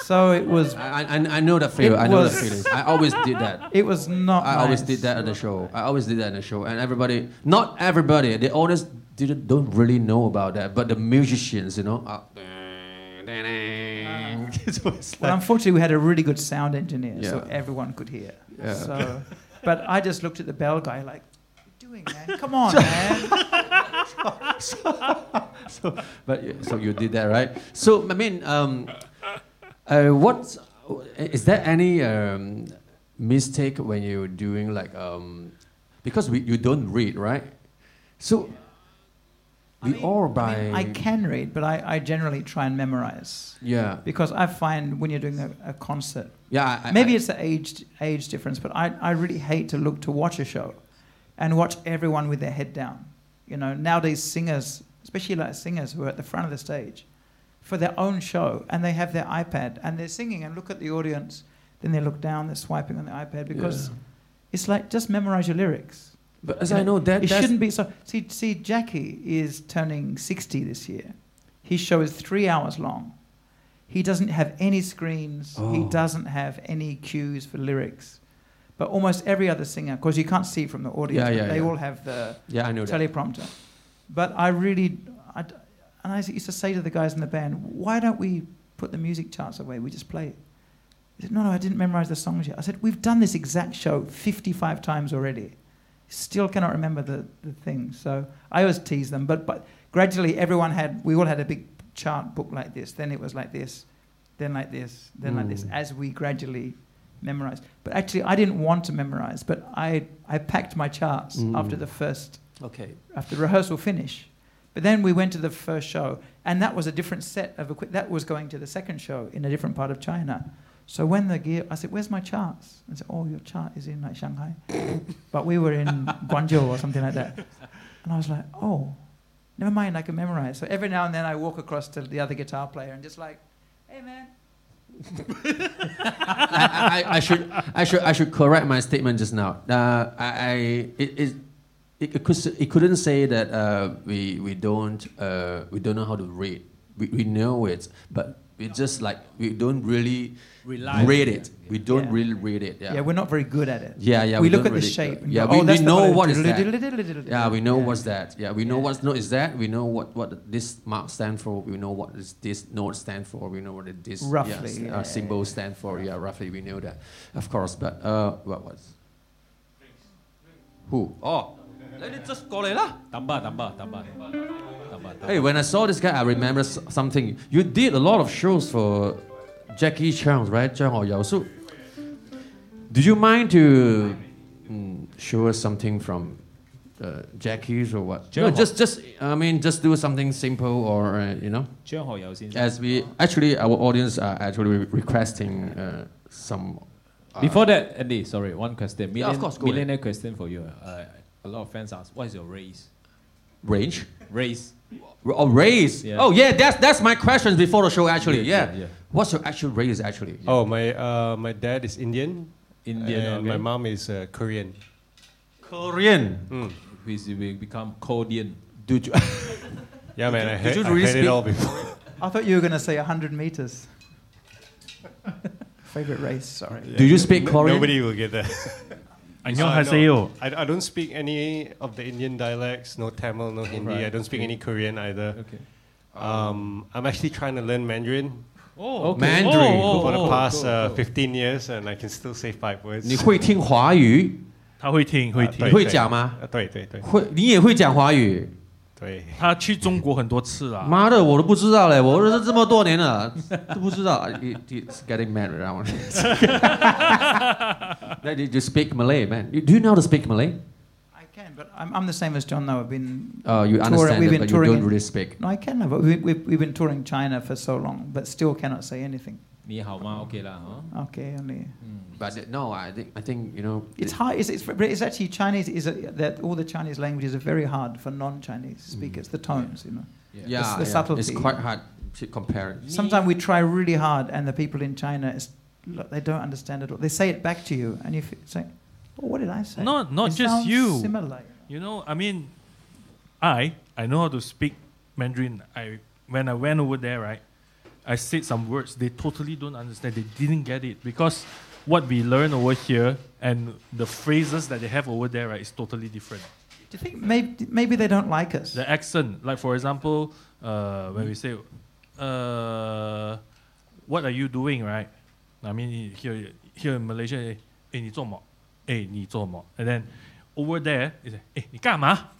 so it was *laughs* I, I, I know that feeling. I know that feeling. I always did that. *laughs* it was not. I always did that at the show. I always did that in the show, and everybody, not everybody, the audience didn't don't really know about that, but the musicians, you know. Uh, *laughs* it was Well, unfortunately, we had a really good sound engineer, so everyone could hear. Yeah. So, but I just looked at the bell guy like, man. Come on, man. *laughs* so, but you- so you did that, right? So I mean, um, uh, what is there any um, mistake when you're doing like um, because we, you don't read, right? So I we mean- all I, mean, I can read, but I, I generally try and memorize yeah because I find when you're doing a, a concert, yeah I, maybe I, it's the age age difference, but I, I really hate to look to watch a show and watch everyone with their head down. You know, nowadays singers, especially like singers who are at the front of the stage for their own show and they have their iPad and they're singing and look at the audience, then they look down, they're swiping on the iPad because Yeah. it's like just memorize your lyrics. but as You I know that it shouldn't be so. See, see, Jackie is turning 60 this year. His show is three hours long. He doesn't have any screens. He Oh. doesn't have any cues for lyrics. But almost every other singer, because you can't see from the audience, Yeah, yeah, they yeah. all have the yeah I know that. teleprompter. But I really, I and I used to say to the guys in the band, why don't we put the music charts away? We just play it. He said, no, no, I didn't memorize the songs yet. I said, we've done this exact show 55 times already. Still cannot remember the, the things. So I always tease them. But, but gradually, everyone had, we all had a big chart book like this. Then it was like this, then like this, then like this, Mm. as we gradually memorized. But actually, I didn't want to memorize, but I, I packed my charts Mm. after the first Okay. after rehearsal finish. But then we went to the first show, and that was a different set of equipment. That was going to the second show in a different part of China. So when the gear, I said, "Where's my charts?" I said, "Oh, your chart is in like Shanghai, *laughs* but we were in Guangzhou or something like that." And I was like, "Oh, never mind, I can memorize." So every now and then I walk across to the other guitar player and just like, "Hey, man." I, I, I should I should I should correct my statement just now. Uh, I, I it, it, it, it, could, it couldn't say that uh, we we don't uh, we don't know how to read. We, we know it, but we just like we don't really Rely read on it. We don't Yeah. really read it. Yeah. Yeah. we're not very good at it. Yeah, yeah, we, we look don't at the shape. And yeah, go, we- oh, we that's the know what is that. Yeah, we know Yeah. what's that. Yeah, we know Yeah. what's note is that. We know what, what this mark stand for. We know what is this note stand for. We know what this Roughly, yes, yeah, uh, symbol stand for. Yeah, roughly we know that, of course. But uh, what was? Who? Oh, let it just go lah. Tambah, tambah, tambah. Hey, when I saw this guy, I remember something. You did a lot of shows for Jackie Chan, right? Zhang Hao So, do you mind to mm, show us something from uh, Jackie's or what? No, just, just, I mean, just do something simple or, uh, you know? Zhang Hao As we, actually, our audience are actually requesting uh, some. Uh, Before that, Andy, sorry, one question. Million, yeah, of course, millionaire ahead. question for you. Uh, a lot of fans ask, what is your race? range. Race. Oh, race. Yeah. Oh, yeah, that's, that's my question before the show, actually. Yeah, Yeah. yeah, yeah. What's your actual race, actually? Oh, my uh, my dad is Indian. Indian, and okay. my mom is uh, Korean. Korean. Mm. We will become Korean. Did you? *laughs* Yeah, man, I did heard, you I really heard it all before. *laughs* I thought you were going to say 100 meters. *laughs* Favorite race, sorry. Do you speak Korean? Nobody will get that. 안녕하세요. I, I don't speak any of the Indian dialects, no Tamil, no Hindi. Right. I don't speak any Korean either. Okay. Um, I'm actually trying to learn Mandarin Oh, Okay. Mandarin. Oh, for the oh, past cool, uh, cool. 15 years, and I can still say five words. 你会听华语？他会听会听对你。会讲吗？呃对对对会，你也会讲华语？ 对。他去中国很多次啦。妈的，我都不知道嘞！我认识这么多年了，都不知道。He- He's *laughs* getting mad around. That you speak Malay, man. You- Do you know how to speak Malay? I can, but I'm, I'm the same as John, though. I've been. Uh, you touring- understand we've it, been but you touring don't in- really speak. No, I can, but we, we, we've been touring China for so long, but still cannot say anything. 你好吗？OK 啦，嗬。 Okay, only. But uh, no, I think I think you know. It's hard. It's, it's, but it's actually Chinese. Is a, that all the Chinese languages are very hard for non-Chinese speakers. The tones, you know. Yeah, the yeah, it's subtlety. quite hard to compare. Sometimes we try really hard, and the people in China, is, look, they don't understand it. all. They say it back to you, and you f- say, oh, "What did I say?" Not- not It just sounds you. Similar. You know, I mean, I I know how to speak Mandarin. I when I went over there, right, I said some words. They totally don't understand. They didn't get it because what we learn over here and the phrases that they have over there, right, is totally different. Do you think maybe maybe they don't like us? The accent, like for example, uh, when we say, uh, "What are you doing?" Right? I mean, here here in Malaysia, 哎，你做么？哎，你做么？And then over there, he said, "Hey, 你干嘛?"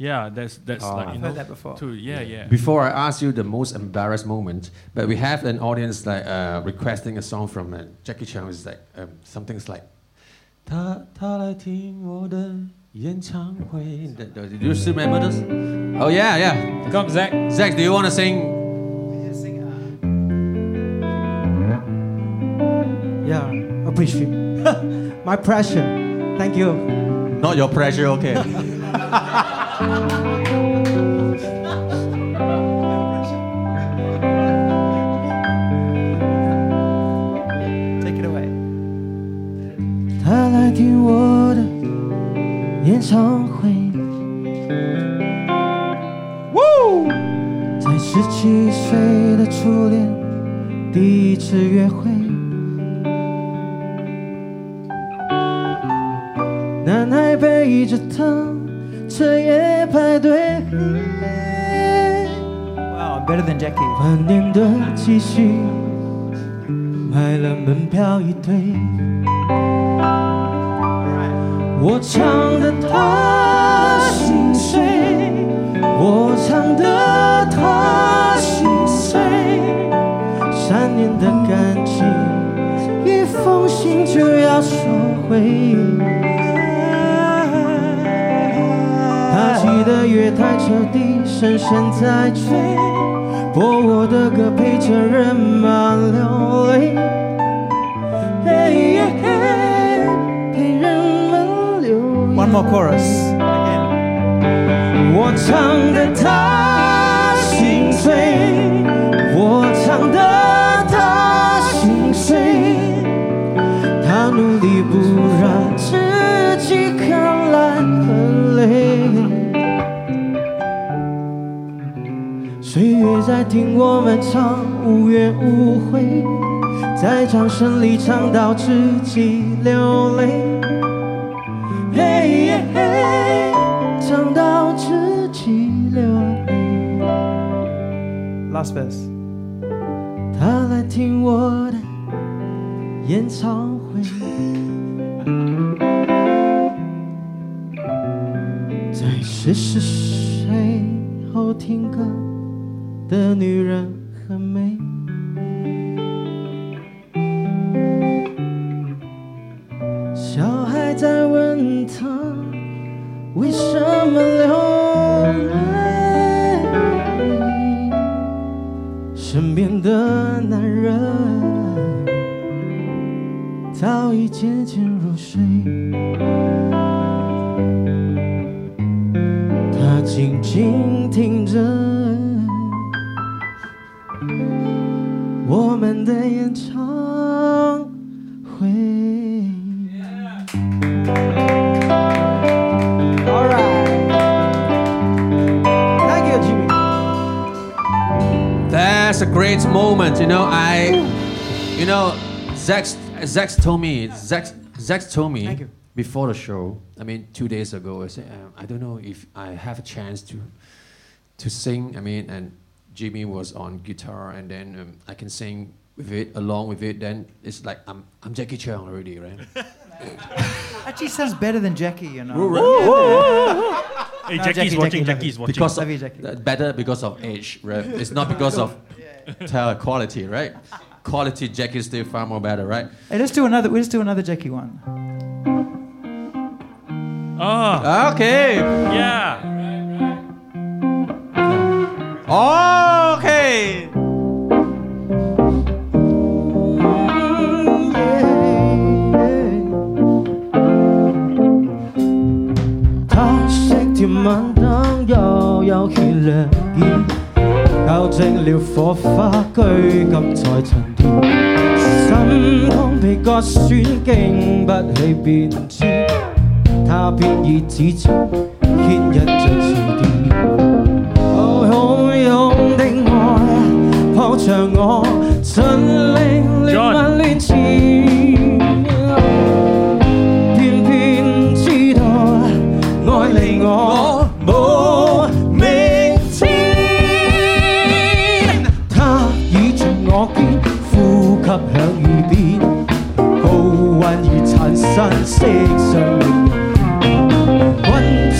Yeah, that's that's Oh. like you I've know. heard that before. Too, yeah, yeah. Before I ask you the most embarrassed moment, but we have an audience like uh, requesting a song from uh, Jackie Chan. It's like um, something's like. 他他来听我的演唱会。Do do you still remember this? Oh yeah, yeah. Come Zach， Zach, do you want to sing? Yeah, appreciate. *laughs* My pleasure. Thank you. Not your pressure, okay. *laughs* Take it away. 他来听我的演唱会。在十七岁的初恋，第一次约会。男孩背着她，彻夜排队。Wow, better than Jackie. 饭店的继续买了门票一堆。我唱的他心碎，我唱的他心碎，三年的感情，一封信就要收回。他骑的月太彻底，深深在追，播我的歌陪着人们流泪，嘿耶嘿，陪人们流泪。One more chorus. Again. 我唱的他心碎，我唱的他心碎，他努力不让听我们唱无怨无悔，在掌声里唱到自己流泪。嘿耶嘿，唱到自己流泪。Last verse. 他来听我的演唱会，*laughs* 在四十 told me, Zach, Zach told me before the show. I mean, two days ago. I said, um, I don't know if I have a chance to, to sing. I mean, and Jimmy was on guitar, and then um, I can sing with it, along with it. Then it's like I'm, I'm Jackie Chan already, right? *laughs* Actually sounds better than Jackie, you know. Hey, No, Jackie's Jackie, watching. Jackie, Jackie's watching. because of, Jackie. better because of age, right? It's not because of *laughs* talent quality, right? quality Jackie's do far more better, right? Hey, let's do another. Let's do another Jackie one. Oh. Okay. Yeah. Okay. Toxic 交织了火花拘禁在沉淀心空被割损经不起变迁他偏以指尖牵引着潮点汹涌的爱抱着我尽力了珍惜唇，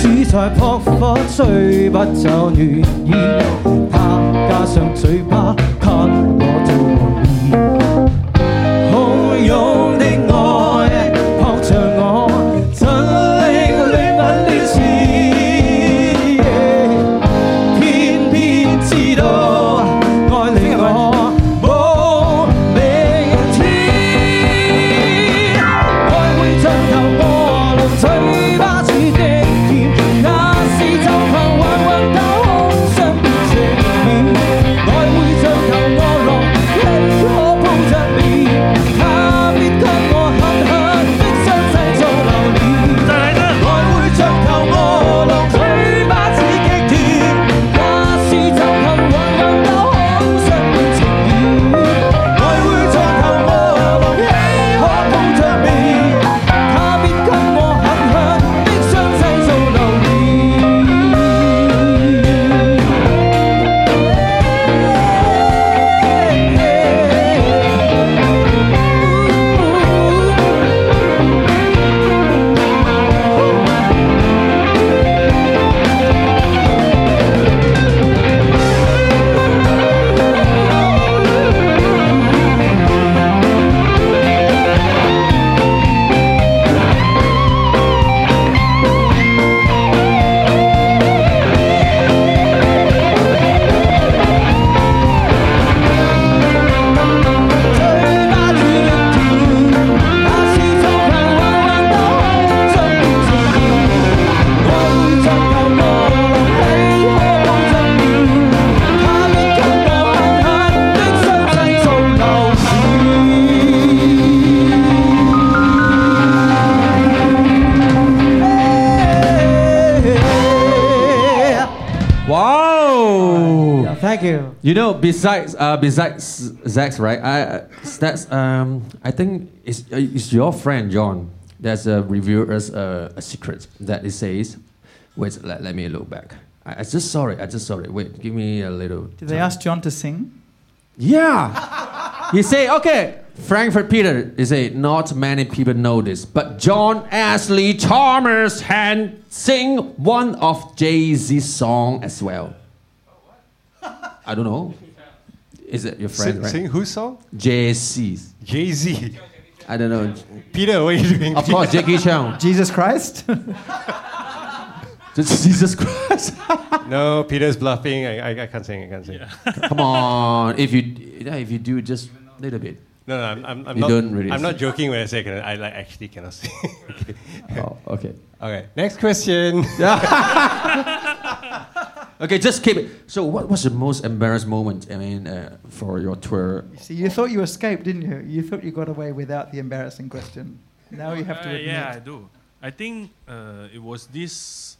君子在扑火，吹不走暖烟。他加上嘴巴，给我做玩意。You. Know, besides uh, besides Zach, right? I, that's um, I think it's, uh, it's your friend John. That's uh, revealed us a, a secret that it says. Wait, let, let me look back. I, I just saw it. I just saw it. Wait, give me a little. Did they ask John to sing? Yeah. he say, okay, Frankfurt Peter, he say, not many people know this, but John Ashley Chalmers can sing one of Jay-Z's song as well. I don't know. Is it your friend, Sing, right? sing whose song? Jay-Z's. Jay Z. I don't know. Peter, what are you doing? Of course, Jackie Chan. Jesus Christ? Jesus Christ. *laughs* no, Peter's bluffing. I, I, I can't sing. I can't sing. Come on. If you, yeah, if you do just a little bit. No, no, I'm, I'm, I'm You not. don't really I'm not joking when I say can, I like actually cannot sing. okay. Oh, okay. *laughs* okay, next question. *laughs* Okay, just keep it. So, what was the most embarrassing moment? I mean, uh, for your tour? See, you thought you escaped, didn't you? You thought you got away without the embarrassing question. Now you have to Uh, admit. yeah, I do. I think uh, it was this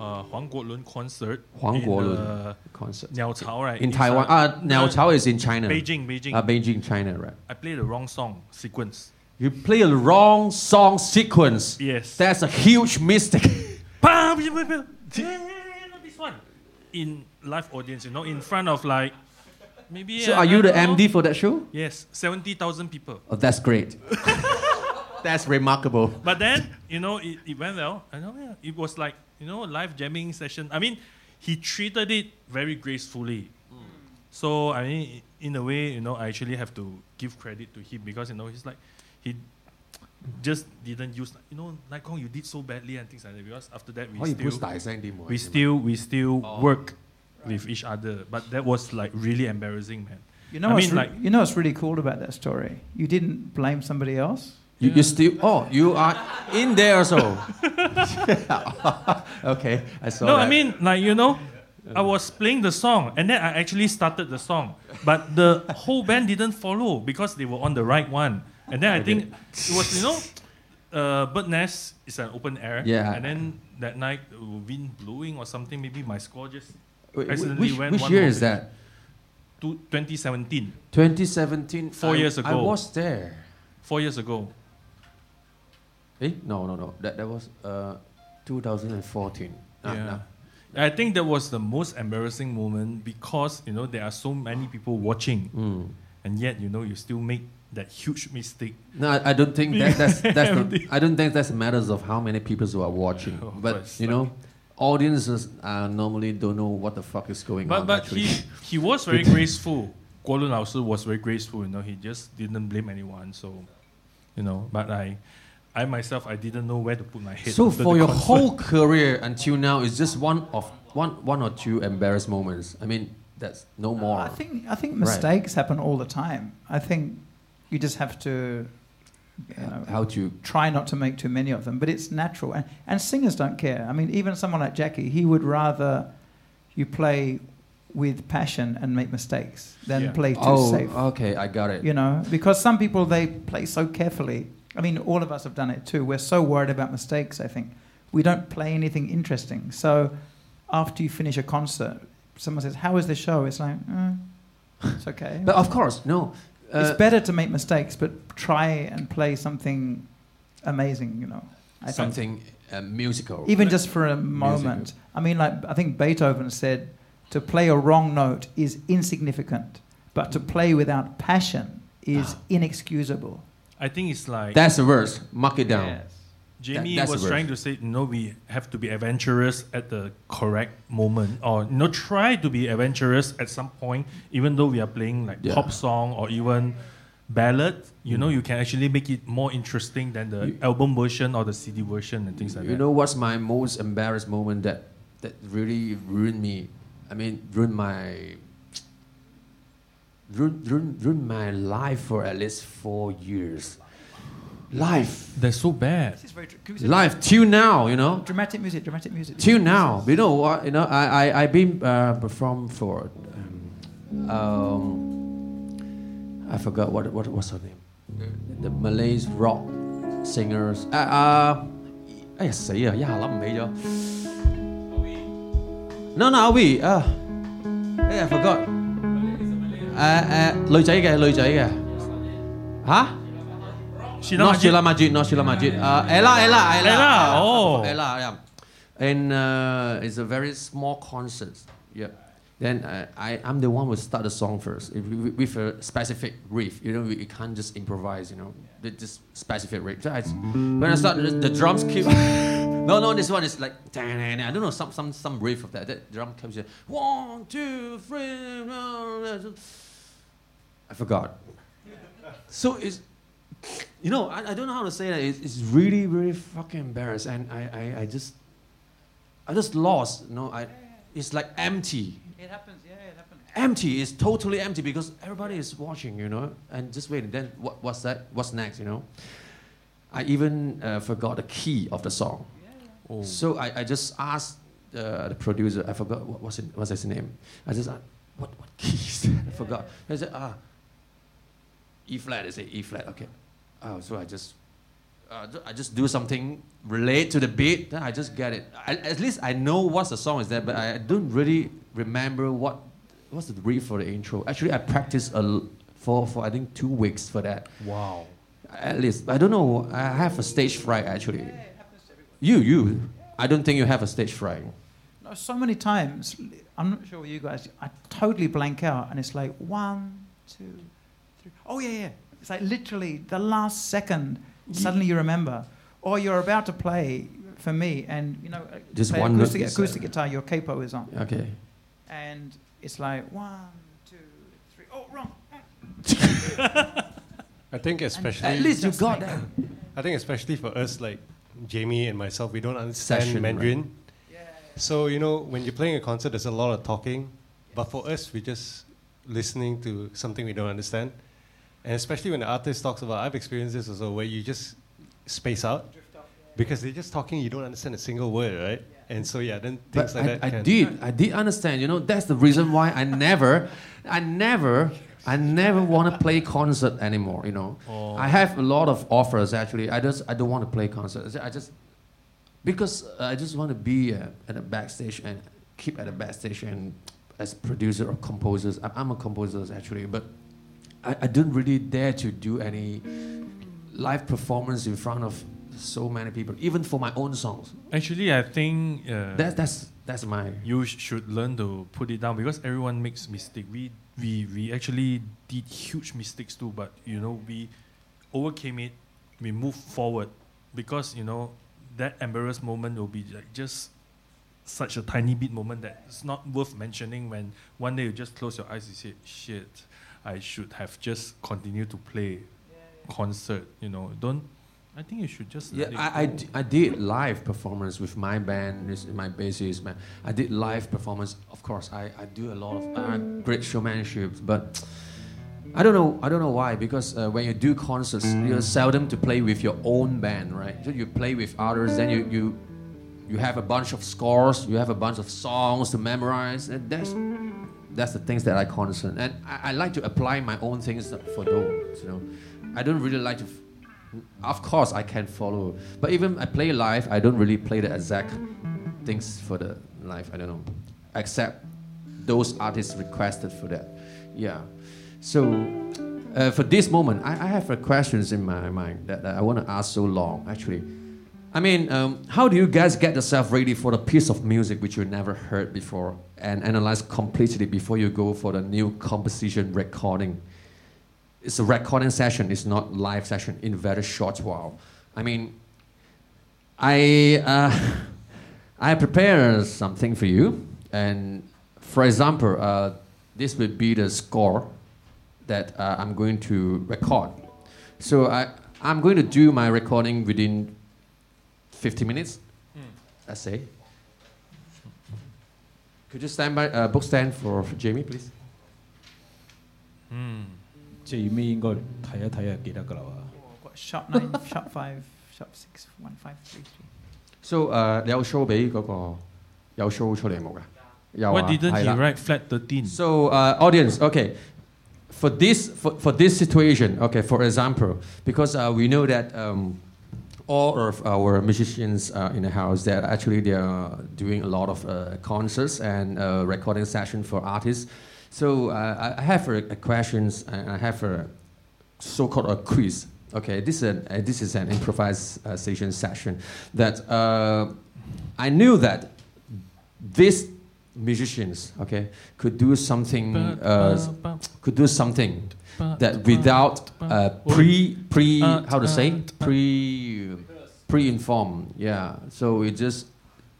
uh, Huang Guolun concert. Huang Guolun uh, concert Niao Chao, right? in It's, Taiwan. uh, Ah, Niao uh, Chao is in China. Beijing, Beijing. Ah, Beijing, China, right? I played the wrong song sequence. You play a wrong song sequence. Yes. That's a huge mistake. *laughs* Bam, bam, bam, bam. Yeah, yeah, yeah, not this one. In live audience, you know, in front of like maybe. so, uh, are you I the don't know. MD for that show? Yes, seventy thousand people. Oh, that's great. *laughs* that's remarkable. But then, you know, it, it went well. I know, yeah, it was like, you know, live jamming session. I mean, he treated it very gracefully. So, I mean, in a way, you know, I actually have to give credit to him because, you know, he's like, he just didn't use you know Nai Kong you did so badly and things like that because after that we oh, still we still we still oh. work right. with each other but that was like really embarrassing man you know I what's mean, like, you know what's really cool about that story you didn't blame somebody else you, you still oh you are in there so *laughs* *laughs* okay I saw no that. I mean like you know I was playing the song and then I actually started the song but the whole band didn't follow because they were on the right one and then I think it was, you know, uh, Bird Nest is an open air. Yeah. And then that night, uh, wind blowing or something, maybe my score just Wait, accidentally which, went which one year is that? to 2017, 2017. Four I- years I ago. was there. four years ago. Eh? No, no, no. That, that was uh, 2014. Ah, yeah. no. I think that was the most embarrassing moment because, you know, there are so many people watching. Mm. And yet, you know, you still make that huge mistake. No, I, I don't think that, that's that's the, Empty. I don't think that's matters of how many people who are watching. Oh, but but it's you like- know, audiences uh, normally don't know what the fuck is going But on. but actually. he he was very *laughs* graceful. Guo Lun Lao Shi was very graceful. You know, he just didn't blame anyone. So, you know, but I, I myself, I didn't know where to put my head. so for your concert. whole *laughs* career until now, it's just one of one one or two embarrassed moments. I mean, that's no more. I think I think Right. mistakes happen all the time. I think you just have to you know, how to try not to make too many of them. But it's natural, and, and singers don't care. I mean, even someone like Jackie, he would rather you play with passion and make mistakes than Yeah. play too oh safe. okay, I got it. You know, because some people they play so carefully. I mean, all of us have done it too. We're so worried about mistakes. I think we don't play anything interesting. So after you finish a concert, someone says, "How was the show?" It's like, eh, it's okay. But of course, no. Uh, it's better to make mistakes, but try and play something amazing. You know, I something uh, musical. even just for a moment. I mean, like I think Beethoven said, to play a wrong note is insignificant, but to play without passion is inexcusable. I think it's like That's the worst. Mark it down. Jamie that's the was trying to say, you know, we have to be adventurous at the correct moment, or you know, try to be adventurous at some point, even though we are playing like Yeah. pop song or even ballad. You know, mm. you can actually make it more interesting than the You- album version or the CD version and things like You that. You know what's my most embarrassed moment that that really ruined me? I mean, ruined my ruined, ruined, ruined my life for at least four years. Life, They're so bad. This is very true. life till now, you know. Dramatic music, dramatic music. Till now, you know what? You know, I I I've been uh, performed for. Um, um, I forgot what what what's her name. The Malays rock singers. Uh, uh, 哎呀死啊！一下谂唔起咗。No no we 啊，哎呀 forgot。诶诶女仔嘅女仔嘅吓？ Sheila Not Majid. Sheila Majid, not Sheila Majid. Uh, Ella, Ella, Ella. Ella, oh. Ella, yeah. And uh, it's a very small concert. Yeah. Then uh, I, I'm the one who start the song first if with a specific riff. You know, we we can't just improvise. You know, with just specific riff. So I, when I start, the, the drums keep. *laughs* no, no, this one is like. I don't know some some some riff of that. That drum comes in. One, two, three. I forgot. So it's you know, I, I don't know how to say that. It's, it's really, really fucking embarrassed, and I, I, I just, I just lost. You know, I, it's like empty. It happens, yeah, it happens. Empty. It's totally empty because everybody is watching. You know, and just waiting. Then what, what's that? What's next? You know, I even uh, forgot the key of the song. Yeah. Oh. So I, I just asked uh, the producer. I forgot what was it, what's his name. I just asked, what what keys? I forgot. I said ah. E flat. I say E flat. Okay. Oh, so I just. Uh, I just do something relate to the beat, then I just get it. I, at least I know what the song is there, but I don't really remember what what's the riff for the intro. Actually, I practiced a l- for for I think two weeks for that. Wow. At least I don't know. I have a stage fright actually. You you. I don't think you have a stage fright. No, so many times, I'm not sure with you guys, I totally blank out and it's like one, two, three. Oh, yeah, yeah. It's like literally the last second, suddenly you remember. Or you're about to play for me and, you know, uh, Just play one acoustic, acoustic guitar, your capo is on. Okay. And it's like one, two, three. Oh, wrong. I think especially At least you Just got like that. I think especially for us, like Jamie and myself, we don't understand Session, right. Mandarin. So you know, when you're playing a concert, there's a lot of talking. But for us, we're just listening to something we don't understand. And especially when the artist talks about, I've experienced this also, where you just space out because they're just talking, you don't understand a single word, right? And so yeah, then things But like I, that. I can- did. I did understand. You know, that's the reason why I never, I never, I never want to play concert anymore. You know, Oh. I have a lot of offers actually. I just, I don't want to play concerts. I just, because I just want to be uh, at the backstage and keep at the backstage and as producer or composers. I'm, I'm a composer actually, but I, I don't really dare to do any live performance in front of so many people, even for my own songs. Actually, I think uh, That, that's that's my you sh- should learn to put it down because everyone makes mistake. We we we actually did huge mistakes too, but you know we overcame it. We moved forward because you know that embarrassed moment will be like just such a tiny bit moment that it's not worth mentioning when one day you just close your eyes and say, shit, I should have just continued to play concert, you know. Don't, I think you should just Yeah, let it I, I, go. d- I did live performance with my band, this, my bassist man. I did live performance. Of course, I, I do a lot of uh, great showmanship, but I don't know. I don't know why. Because uh, when you do concerts, you're seldom to play with your own band, right? So you play with others, then you you you have a bunch of scores, you have a bunch of songs to memorize, and that's that's the things that I concern. And I, I like to apply my own things for those. You know, I don't really like to. Of course, I can follow, but even I play live, I don't really play the exact things for the live. I don't know, except those artists requested for that. Yeah. So uh, for this moment, I, I have questions in my mind that, that I want to ask so long. Actually, I mean, um, how do you guys get yourself ready for the piece of music which you never heard before and analyze completely before you go for the new composition recording? It's a recording session. It's not live session in very short while. I mean, I uh, *laughs* I prepared something for you, and for example, uh, this would be the score that uh, I'm going to record. So I I'm going to do my recording within 50 minutes. Let's say. Could you stand by uh, book stand for, for Jamie, please? 嗯，最尾应该睇一睇就记得㗎啦喎。 What, shot nine, *laughs* shot five, shot six, one five three three. So 诶、uh, 你有 show 俾嗰、个有 show 出嚟冇㗎？有 Why 啊， didn't 系 he 啦 write flat 13? So, uh, audience, okay. For this, for, for this situation, okay, for example, because uh, we know that um, all of our musicians uh, in the house, that actually they are doing a lot of uh, concerts and uh, recording session for artists. So uh, I have a, a questions and I have a so-called a quiz. Okay, this is an, uh, this is an improvisation session session that uh, I knew that these musicians, okay, could do something, uh, could do something that without uh, pre pre how to say pre pre informed, yeah. So we just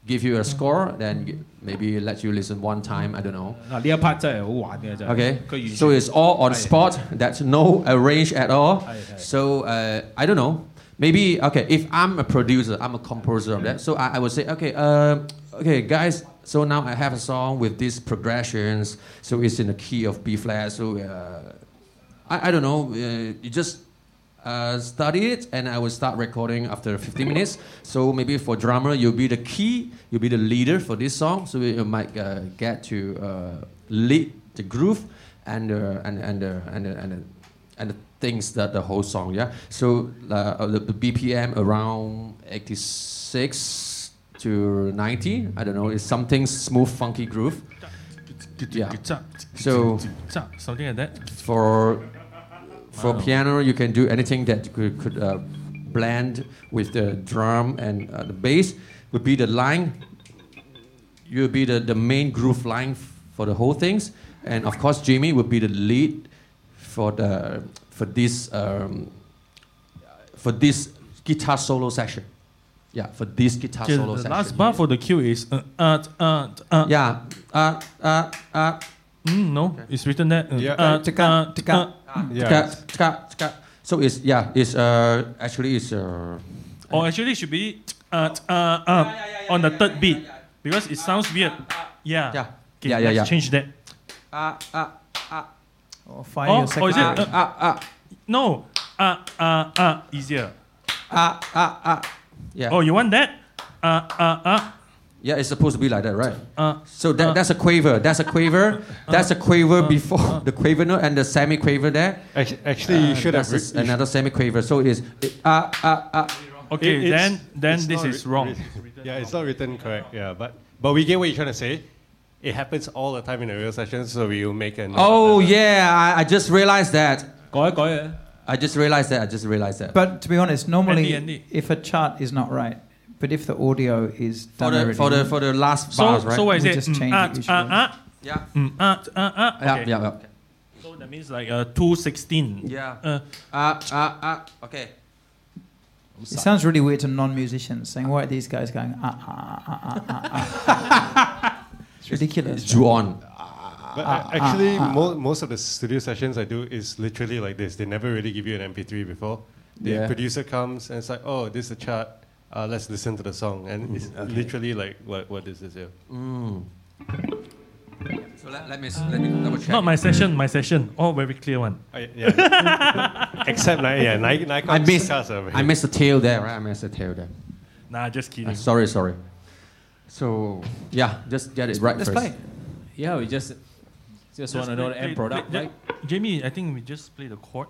give you a score, then g- maybe let you listen one time. I don't know. 嗱呢一 part 真系好玩嘅真系。 Okay, 佢完全 so it's all on 系 spot. That's no arrange at all. 系系 So uh, I don't know. Maybe okay. If I'm a producer, I'm a composer of that. So I, I would say okay. Uh, okay, guys. So now I have a song with these progressions. So it's in the key of B flat. So uh, I, I don't know. Uh, you just uh, study it, and I will start recording after 15 minutes. So maybe for drummer, you'll be the key. You'll be the leader for this song. So you might uh, get to uh, lead the groove and uh, and and uh, and uh, and and the things that the whole song. Yeah. So uh, the, the BPM around 86 to 90. I don't know. It's something smooth, funky groove. Yeah. So- something like that. For for Wow. piano, you can do anything that could, could uh, blend with the drum and uh, the bass. Would be the line. You'll be the, the main groove line f- for the whole things, and of course, Jimmy would be the lead for the for this um, for this guitar solo session. Yeah, for this guitar Okay, solo the section. last bar for the cue is uh, uh, uh, uh, Yeah. Uh, uh, uh, Mm, no, it's written there. Uh, Yeah. uh, Tika, uh, tika. uh. Yeah. Tska, tska, tska. So it's yeah, it's uh actually it's uh Or actually, it should be uh, uh, uh, on the third beat because it sounds weird. Yeah. yeah Okay, yeah yeah let's yeah. change that. Uh, uh, uh, Or fire Oh, your or is it, beat. uh, uh, uh, No. Uh, uh, uh, easier. uh, uh, uh. Yeah. Oh, you want that? Uh, uh, uh, yeah, it's supposed to be like that, right? Uh, so that, uh, that's a quaver. That's a quaver. *laughs* Uh, that's a quaver uh, before uh. *laughs* the quaver note and the semi quaver there. Actually, you uh, should have re- you another semi quaver. So it's ah ah ah. Okay, then then this is wrong. Yeah, it's not written correct. Yeah, but but we get what you're trying to say. It happens all the time in the real sessions, so we will make an. Oh yeah, I, I just realized that. Go ahead, go ahead. I just realized that. I just realized that. But to be honest, normally Andy, Andy. if a chart is not right, but if the audio is for the already, for the for the last So bars, right? so what is We it? just Mm, change uh, it usually. uh, uh, yeah. mm, uh, uh, uh. Yeah, Okay. yeah, yeah. So that means like uh, two sixteen. Yeah. Uh, Uh, uh, uh. Okay. It sounds really weird to non-musicians saying, "Why are these guys going?" Ah, ah, ah, ah, ah, ah. it's ridiculous. Drew on. But uh, actually, mo- most of the studio sessions I do is literally like this. They never really give you an MP3 before. The Yeah. producer comes and it's like, oh, this is a chart. Uh, let's listen to the song. And it's literally like, what, what is this here? Mm. So let, let me let me double check. Not my session, my session. All very clear one. Oh, yeah. *laughs* Except, Ni- yeah, Ni- Nai Kong I missed cars I missed the tail there, right? I missed the tail there. Nah, just kidding. Uh, sorry, sorry. So yeah, just get it right Let's first. play. Yeah, we just just want to know the end product, play- right? Jamie, I think we just play the chord.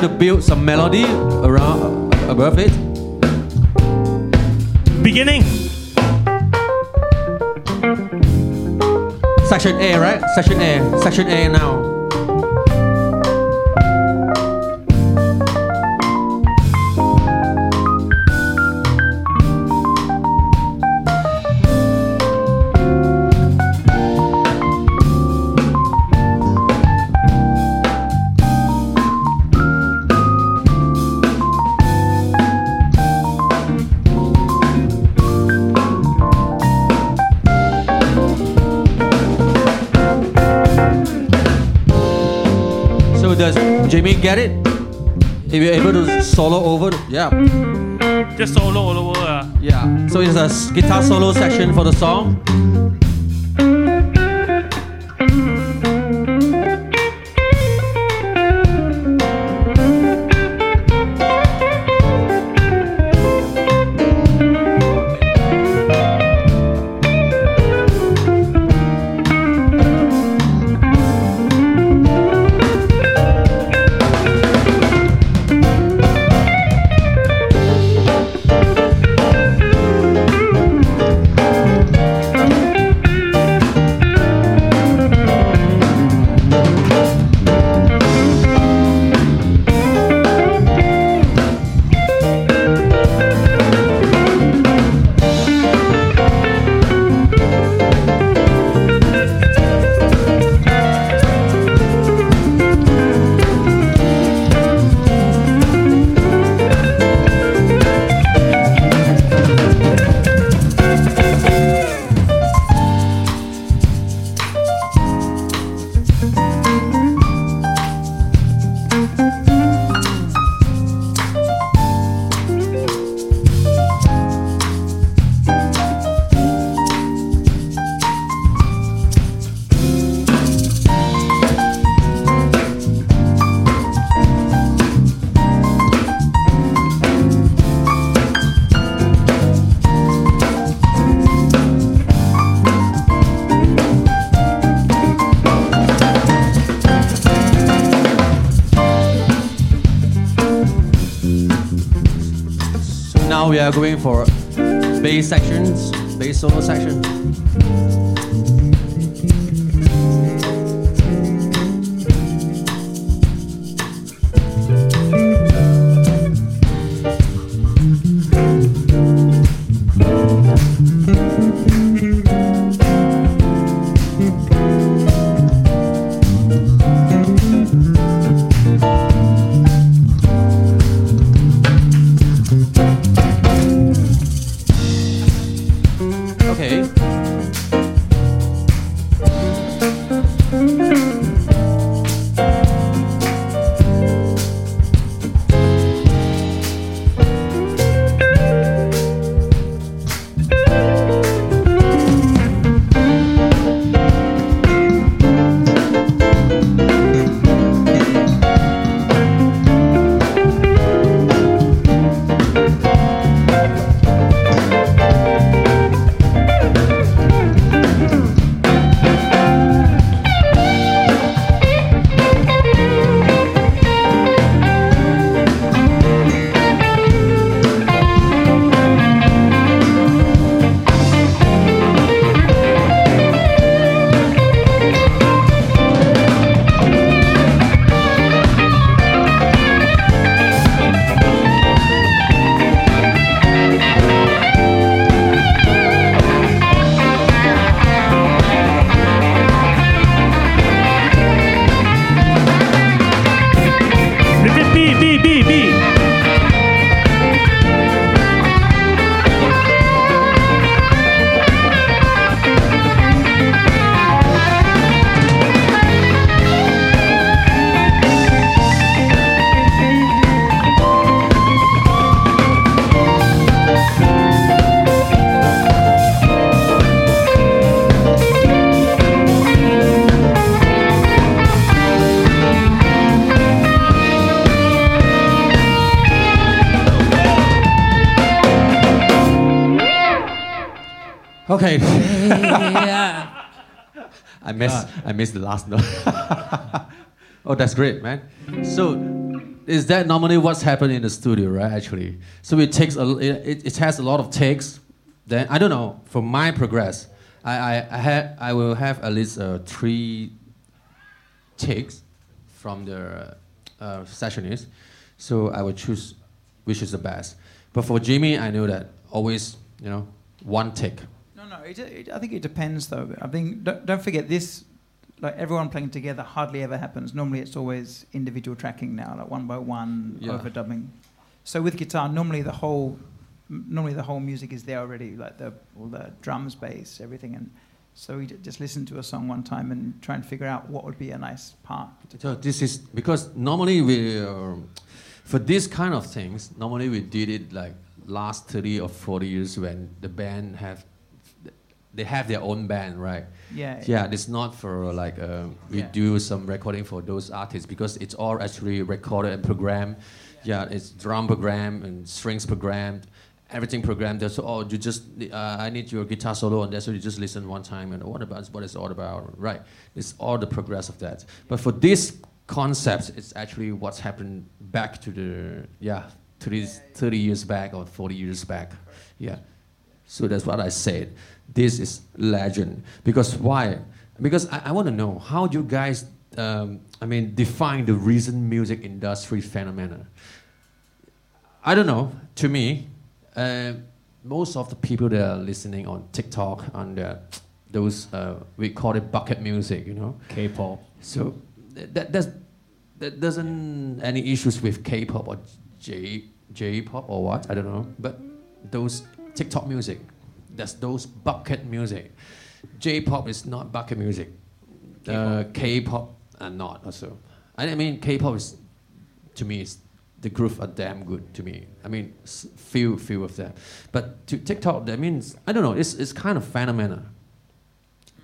To build some melody around uh, above it. Beginning. Section A, right? Section A. Section A now. Get it? If you're able to solo over, yeah, Just solo all over. Uh. yeah. So it's a guitar solo section for the song. Now going for bass sections, bass solo section. I missed the last note. *laughs* oh, that's great, man. So, is that normally what's happening in the studio, right? Actually, so it takes a it, it has a lot of takes. Then I don't know. For my progress, I I I, ha- I will have at least uh, three takes from the uh, sessionist. So I will choose which is the best. But for Jimmy, I know that always you know one take. No, no. It, it, I think it depends, though. I think don't, don't forget this. Like everyone playing together hardly ever happens. Normally, it's always individual tracking now, like one by one, Yeah. overdubbing. So with guitar, normally the whole, m- normally the whole music is there already, like the all the drums, bass, everything, and so we j- just listen to a song one time and try and figure out what would be a nice part. So this is because normally we, uh, for this kind of things, normally we did it like last 30 or 40 years when the band have, they have their own band, right? yeah, Yeah, it's not for like, uh, we Yeah. do some recording for those artists because it's all actually recorded and programmed. Yeah, it's drum programmed and strings programmed, everything programmed. So, oh, you just, uh, I need your guitar solo and that's so you just listen one time and what about what it's all about, right? It's all the progress of that. But for this concept, it's actually what's happened back to the, yeah, to this 30 years back or 40 years back. Yeah. So that's what I said. This is legend. Because why? Because I, I want to know how do you guys, um, I mean, define the recent music industry phenomena. I don't know. To me, uh, most of the people that are listening on TikTok, on the, those, uh, we call it bucket music, you know. K-pop. So th- that that's, that doesn't any issues with K-pop or J J-pop or what I don't know. But those TikTok music, that's those bucket music. J-pop is not bucket music. Uh, K-pop are not also. I mean K-pop is to me is the groove are damn good to me. I mean s- few few of them, but to TikTok that means I don't know. It's it's kind of phenomena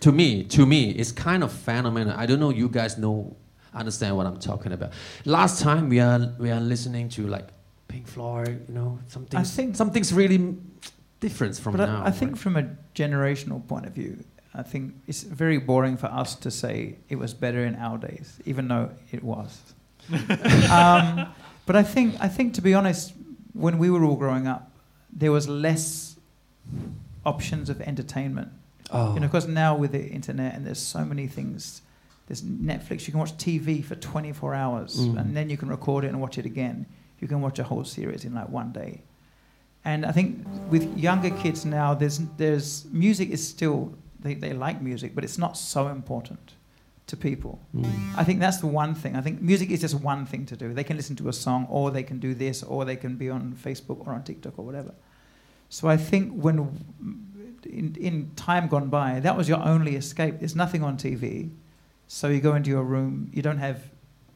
to me, to me, it's kind of phenomena. I don't know you guys know understand what I'm talking about. Last time we are we are listening to like Pink Floyd, you know, something I think- something's really different from but now. I, I think right? from a generational point of view, I think it's very boring for us to say it was better in our days, even though it was. *laughs* um, but I think, I think, to be honest, when we were all growing up, there was less options of entertainment. oh, You know, because now with the internet and there's so many things, there's Netflix. You can watch TV for 24 hours, Mm. and then you can record it and watch it again. You can watch a whole series in like one day. And I think with younger kids now, there's there's music is still they, they like music, but it's not so important to people. mm. I think that's the one thing. I think music is just one thing to do. They can listen to a song, or they can do this, or they can be on Facebook or on TikTok or whatever. So I think when in, in time gone by, that was your only escape. There's nothing on TV. So you go into your room, you don't have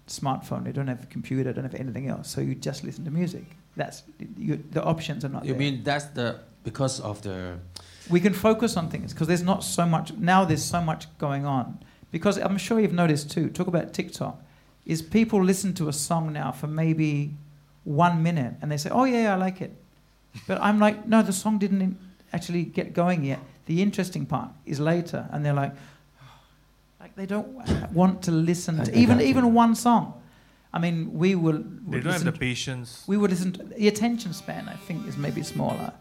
smartphone, you don't have a computer, don't have anything else. So you just listen to music. That's you, the options are not You there. mean that's the because of the we can focus on things because there's not so much now there's so much going on. Because i'm sure you've noticed too talk about tiktok. Is people listen to a song now for maybe one minute and they say oh yeah i like it. But i'm like no the song didn't actually get going yet. The interesting part is later and they're like *sighs* like they don't want to listen to even even one song i mean we will They would don't have the patience. we would listen to the attention span i think is maybe smaller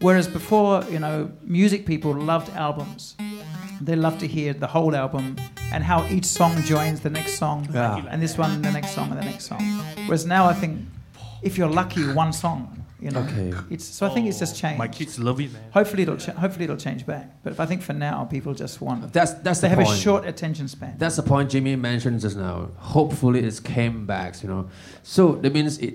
whereas before you know music people loved albums they love to hear the whole album and how each song joins the next song Yeah. and this one and the next song and the next song whereas now i think if you're lucky one song you know Okay. it's so i think it's just changed My kids love it, man. hopefully it'll ch- hopefully it'll change back but if i think for now people just want that's that's they the have point. a short attention span That's the point Jimmy mentioned just now. Hopefully, it's came back. You know, so that means it.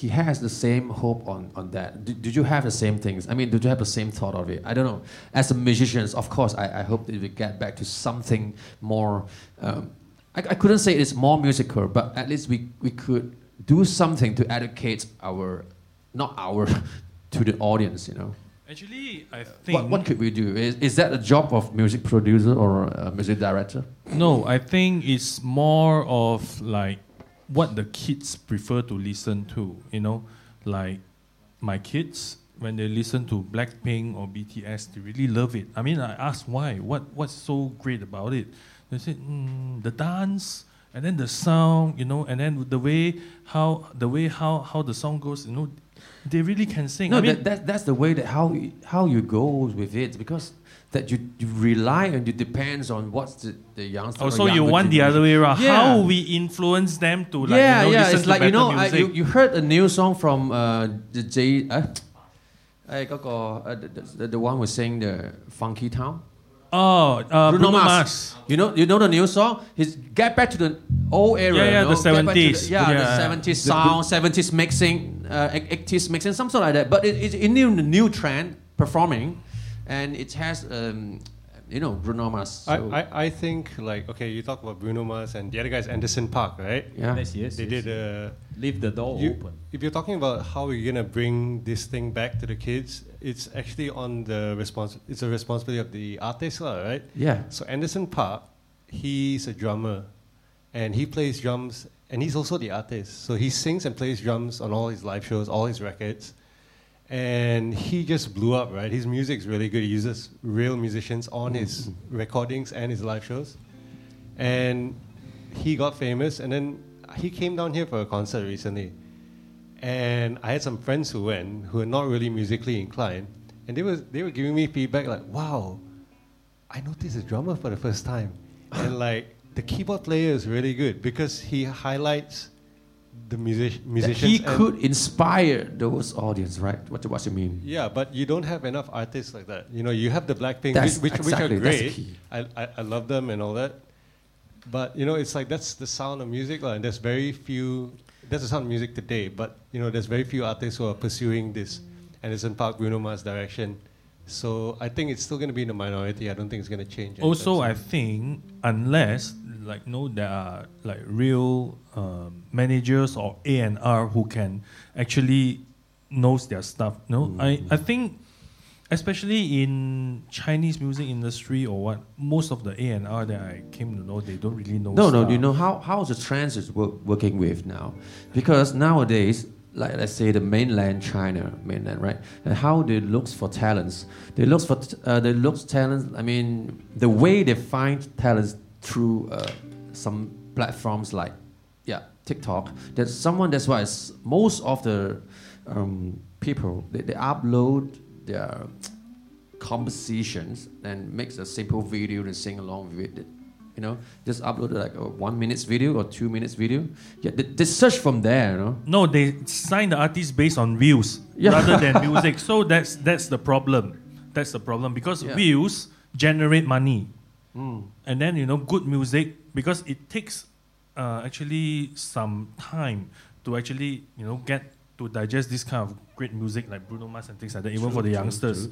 He has the same hope on on that. Did, did you have the same things? I mean, did you have the same thought of it? I don't know. As a musicians, of course, I, I hope that we get back to something more. Um, I, I couldn't say it's more musical, but at least we we could do something to educate our, not our, *laughs* to the audience. You know. Actually, I think. What, what could we do? Is, is that a job of music producer or a music director? No, I think it's more of like what the kids prefer to listen to. You know, like my kids when they listen to Blackpink or BTS, they really love it. I mean, I asked why. What what's so great about it? They said mm, the dance and then the sound. You know, and then the way how the way how how the song goes. You know, they really can sing. No, I mean, that, that, that's the way that how you, how you go with it because that you, you rely and it depends on what's the, the youngster. or also you younger want the other generation. way around. Yeah. How we influence them to like yeah, you know yeah. listen It's to like you better know, I, music. you, you heard a new song from uh, the J. Uh, 诶嗰个 uh, the, the, the one who sang the Funky Town. Oh, uh, Bruno Bruno, Mars. Mars. You know, you know the new song. He's get back to the old era. Yeah, yeah, you know, the get back to 70s. yeah, Yeah. the seventies sound, seventies mixing, uh, eighties mixing, something like that. But it, it's in new, the new trend performing, and it has, um, you know, Bruno Mars. I, so- I, I think like okay, you talk about Bruno Mars and the other guy's Anderson .Paak, right? yeah. Yes, yes. They yes. did uh, Leave the door you, open. if you're talking about how we're gonna bring this thing back to the kids, it's actually on the respons- It's a responsibility of the artist, right? Yeah. So Anderson .Paak, he's a drummer, and he plays drums, and he's also the artist. So he sings and plays drums on all his live shows, all his records, and he just blew up, right? His music's really good. He uses real musicians on his mm-hmm. recordings and his live shows, and he got famous. And then he came down here for a concert recently, and I had some friends who went who are not really musically inclined, and they were they were giving me feedback like, "Wow, I noticed a drummer for the first time, and like the keyboard player is really good because he highlights the music That he could inspire those audience, right? What, what you mean? yeah, but you don't have enough artists like that. You know, you have the Blackpink, That's which, which, exactly, which are great. key. I, I, I love them and all that. But you know, it's like that's the sound of music, lah, and there's very few. That's the sound of music today. But you know, there's very few artists who are pursuing this Anderson .Paak, Bruno Mars direction. So I think it's still going to be in the minority. I don't think it's going to change. Also, I think unless like no, there are like real um, managers or A and R who can actually knows their stuff. No, I I think especially in Chinese music industry or what, most of the A and R that I came to know, they don't really know. No, no, stuff. you know how how the trends is work, working with now, because nowadays, like let's say the mainland China, mainland right, and how they looks for talents, they look for uh, they look talents. I mean, the way they find talents through uh, some platforms like yeah TikTok. There's someone that's why most of the um, people they, they upload their compositions and makes a simple video and sing along with it. You know, just upload like a one minutes video or two minutes video. Yeah, they, they search from there. You know. No, they sign the artist based on views Yeah. rather than *laughs* music. So that's that's the problem. That's the problem because Yeah. views generate money, Mm. and then you know good music because it takes uh, actually some time to actually you know get to digest this kind of great music like Bruno Mars and things like that, even for the youngsters.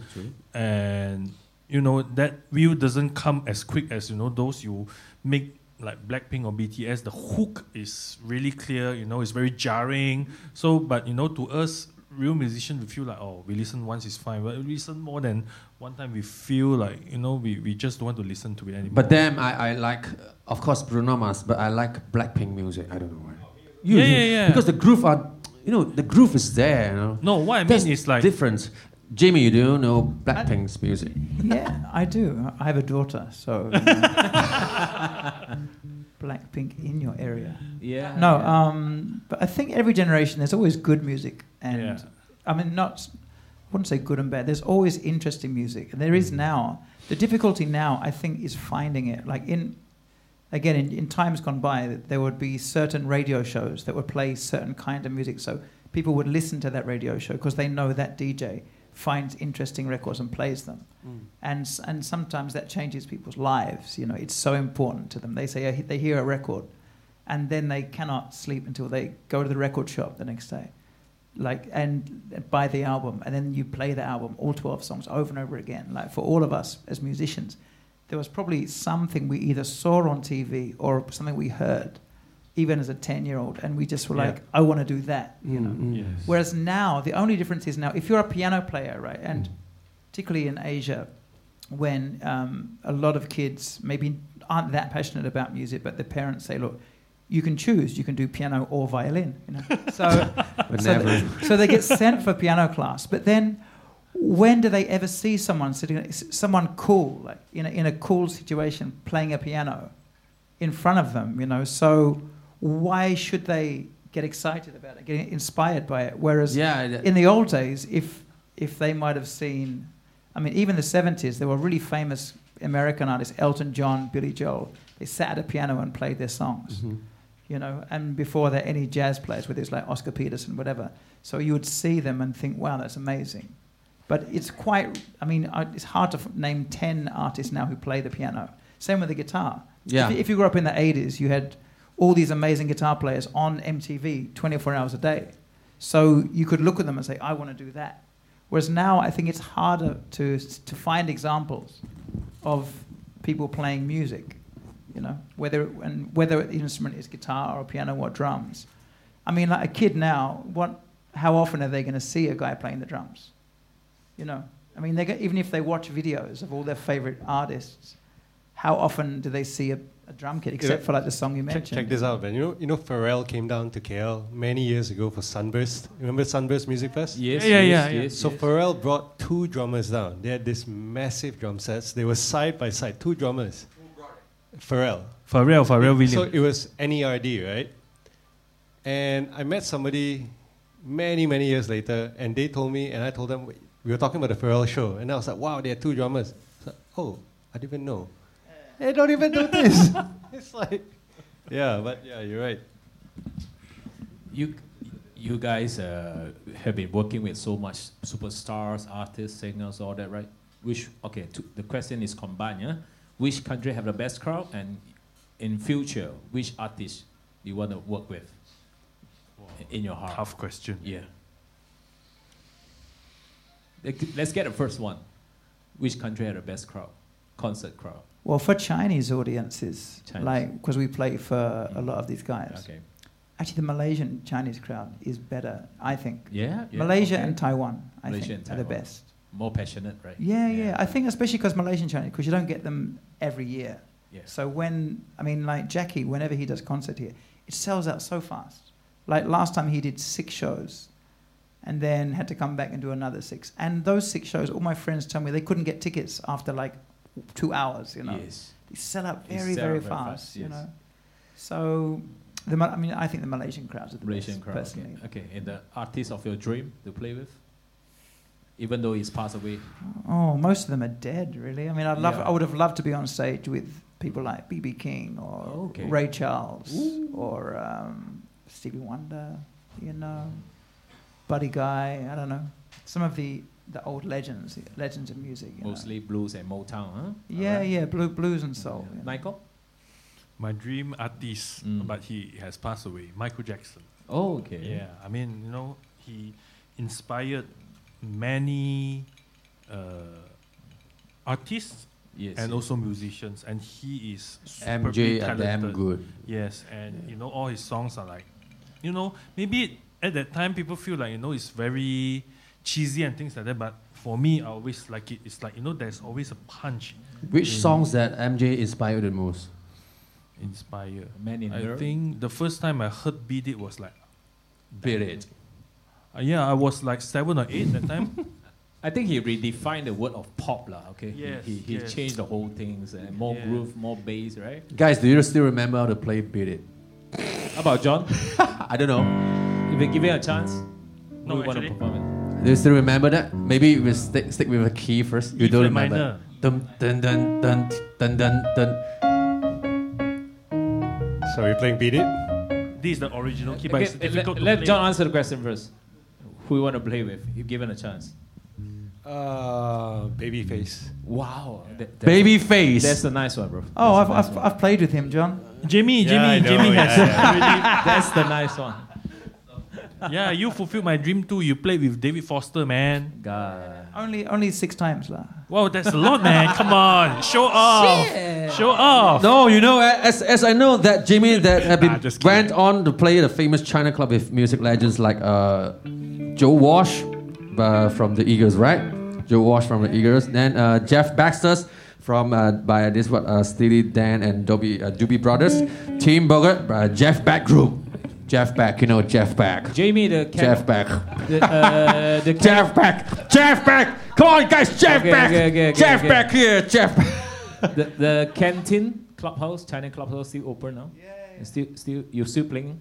And you know that view doesn't come as quick as you know those you make like Blackpink or BTS. The hook is really clear. You know, it's very jarring. So, but you know, to us, real musicians, we feel like oh, we listen once is fine. But we listen more than one time, we feel like you know, we, we just don't want to listen to it anymore. But then I, I like, of course, Bruno Mars, but I like Blackpink music. I don't know why. Yeah, yeah, yeah. Because the groove are, you know, the groove is there. You know. no, what I mean There's is like difference. Jimmy, you do know Blackpink's music. Yeah, I do. I have a daughter, so. *laughs* you know. Blackpink in your area. Yeah. No, um, but I think every generation there's always good music, and Yeah. I mean not, I wouldn't say good and bad. There's always interesting music, and there Mm. is now. The difficulty now, I think, is finding it. Like in, again, in, in times gone by, there would be certain radio shows that would play certain kind of music, so people would listen to that radio show because they know that DJ finds interesting records and plays them and and sometimes that changes people's lives. You know, it's so important to them. They say uh, they hear a record, and then they cannot sleep until they go to the record shop the next day, like and buy the album, and then you play the album, all twelve songs over and over again. Like for all of us as musicians, there was probably something we either saw on TV or something we heard, even as a ten-year-old, and we just were Yeah. like, I want to do that. You know. Mm, mm. Yes. Whereas now, the only difference is now, if you're a piano player, right, and particularly in Asia, when um, a lot of kids maybe aren't that passionate about music, but their parents say, look, you can choose, you can do piano or violin, you know. So, *laughs* so, never. th- so they get sent for piano class, but then when do they ever see someone sitting, someone cool, like in a, in a cool situation, playing a piano in front of them, you know? So why should they get excited about it, get inspired by it? Whereas yeah. in the old days, if if they might have seen, I mean, even the seventies, there were really famous American artists, Elton John, Billy Joel. They sat at a piano and played their songs, Mhm. you know. And before that, any jazz players, whether it's like Oscar Peterson, whatever. So you would see them and think, wow, that's amazing. But it's quite. I mean, uh, it's hard to f- name ten artists now who play the piano. Same with the guitar. Yeah. If, you- if you grew up in the 80s, you had all these amazing guitar players on MTV 24 hours a day. So you could look at them and say, I want to do that. Whereas now, I think it's harder to, to find examples of people playing music, you know, whether, and whether the instrument is guitar or piano or drums. I mean, like a kid now, what, how often are they going to see a guy playing the drums? You know, I mean, they get, even if they watch videos of all their favorite artists, how often do they see a, a drum kit, except Yeah. for like the song you mentioned? check this out, man. You know, you know, Pharrell came down to KL many years ago for Sunburst. Remember Sunburst Music Fest? Yes, Yeah, yeah, yes, yeah, yeah. yes, So yes. Pharrell brought two drummers down. They had this massive drum sets. They were side by side, two drummers. Pharrell. Pharrell, Pharrell Williams. So it was NERD, right? And I met somebody many, many years later, and they told me, and I told them, we were talking about the Pharrell show, and I was like, wow, there are two drummers. I like, oh, I didn't even know. They don't even do *laughs* this. *laughs* it's like, yeah, but yeah, you're right. You, you guys uh, have been working with so much superstars, artists, singers, all that, right? Which okay, to, the question is combined. Yeah, which country have the best crowd, and in future, which artist you want to work with in your heart? Tough question. Yeah. Let- Let's get the first one. Which country had the best crowd, concert crowd? Well, for Chinese audiences, Chinese. like because we play for a mm-hmm. lot of these guys. Okay. Actually, the Malaysian Chinese crowd is better, I think. Yeah. yeah Malaysia okay. and Taiwan, I Malaysia think, and are the best. more passionate, right? Yeah, yeah. I think especially because Malaysian Chinese, because you don't get them every year. Yeah. So when I mean, like Jacky, whenever he does concert here, it sells out so fast. Like last time he did six shows, and then had to come back and do another six. And those six shows, all my friends tell me they couldn't get tickets after like two hours. You know, Yes. they sell out very, sell very very fast. fast, You yes. know, so the I mean, I think the Malaysian crowds are the Malaysian best, crowd. personally. Okay. okay. And the artist of your dream to play with? Even though he's passed away. Oh, most of them are dead, really. I mean, I'd love, Yeah. I would have loved to be on stage with people like BB King or okay. Ray Charles or um, Stevie Wonder, you know, Buddy Guy. I don't know. Some of the, the old legends, legends of music. you know. Mostly blues and Motown, huh? Yeah, Alright. yeah, blue, blues and soul. Yeah. you know. Michael? My dream artist, Mm. but he has passed away, Michael Jackson. Oh, okay. Yeah, I mean, you know, he inspired many uh, artists Yes. and yes. also musicians, and he is MJ superbly are damn good. Yes, and you know all his songs are like, you know, maybe at that time people feel like you know it's very cheesy and things like that, but for me, I always like it. It's like you know, there's always a punch Which songs that MJ inspired the most? inspire. Man in I Mirror. think the first time I heard Beat It was like, Beat it. uh, yeah, I was like seven or eight at that time. *laughs* I think he redefined the word of pop lah. Okay. He- Yes, He, he, yes. changed the whole things and more Yeah. groove, more bass, right? Guys, do you still remember how to play Beat It? How about John? *laughs* I don't know. If we give it a chance, No, we want to perform it. Do you still remember that? Maybe we stick stick with a key first. You E don't remember. minor. Dun dun dun dun dun dun dun. So we're playing Beat It? This is the original key, but it's Okay, difficult let, to let play. John answer the question first. Who you want to play with? You given a chance. Uh, Babyface. Wow. That, that- Baby face. That's a nice one, bro. Oh, I've, nice I've, one. I've played with him, John. Jimmy, Yeah, I Jamie, yeah, has yeah. *laughs* That's the nice one. Already. Yeah, you fulfilled my dream too. You played with David Foster, man. God. Only only six times. lah. Wow, that's a lot, man. Come on, show off, show off. No, you know, as, as I know that Jimmy that have been Nah, just kidding. went on to play the famous China Club with music legends like uh, Joe Walsh uh, from the Eagles, right? Joe Walsh from the Eagles. Then uh, Jeff Baxter's from uh, by this what uh, Steely Dan and Doobie, uh, Doobie Brothers. Tim Bogert, uh, Jeff Beck Group. Jeff Beck, you know Jeff Beck. Jamie, the can- Jeff Beck. The, uh, the can- *laughs* Jeff Beck. Jeff Beck. Come on, guys. Jeff Okay, Beck. okay, okay, okay, Jeff okay. Beck here. Jeff. The, the canteen clubhouse, China clubhouse, still open now. Yeah, And Still, still, you're still playing.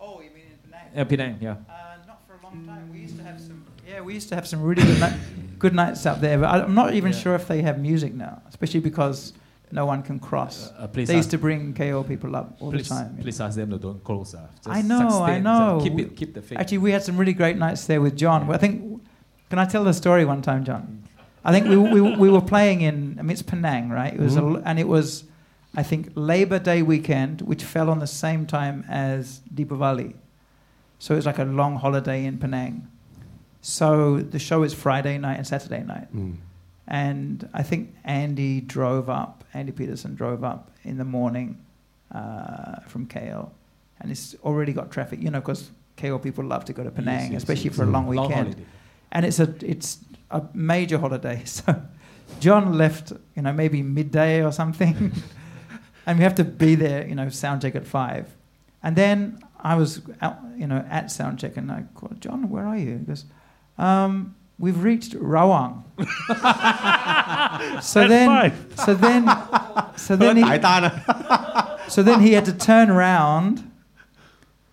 Oh, you mean in Penang? Uh, Penang, yeah. Uh, not for a long time. We used to have some. Yeah, we used to have some really good, ni- good nights up there. But I- I'm not even Yeah. sure if they have music now, especially because no one can cross. Uh, please They used to bring KO people up all please, the time. you know. please ask them to don't close. Uh. I know, I know. Keep it, keep the faith. Actually, we had some really great nights there with John. I think. Can I tell the story one time, John? I think we, we, we were playing in. I mean, it's Penang, right? It was, a, and it was, I think, Labor Day weekend, which fell on the same time as Deepavali. So it was like a long holiday in Penang. So the show is Friday night and Saturday night. And I think Andy drove up, Andy Peterson drove up in the morning uh, from KL. And it's already got traffic, you know, because KL people love to go to Penang, yes, especially yes. for a long Long weekend. holiday. and it's a, it's a major holiday. *laughs* So John left, you know, maybe midday or something. *laughs* and we have to be there, you know, sound check at five. And then I was, out, you know, at sound check and I called, John, where are you? He goes, um, we've reached Rawang. *laughs* so At then, so then, so then he, so then he had to turn around,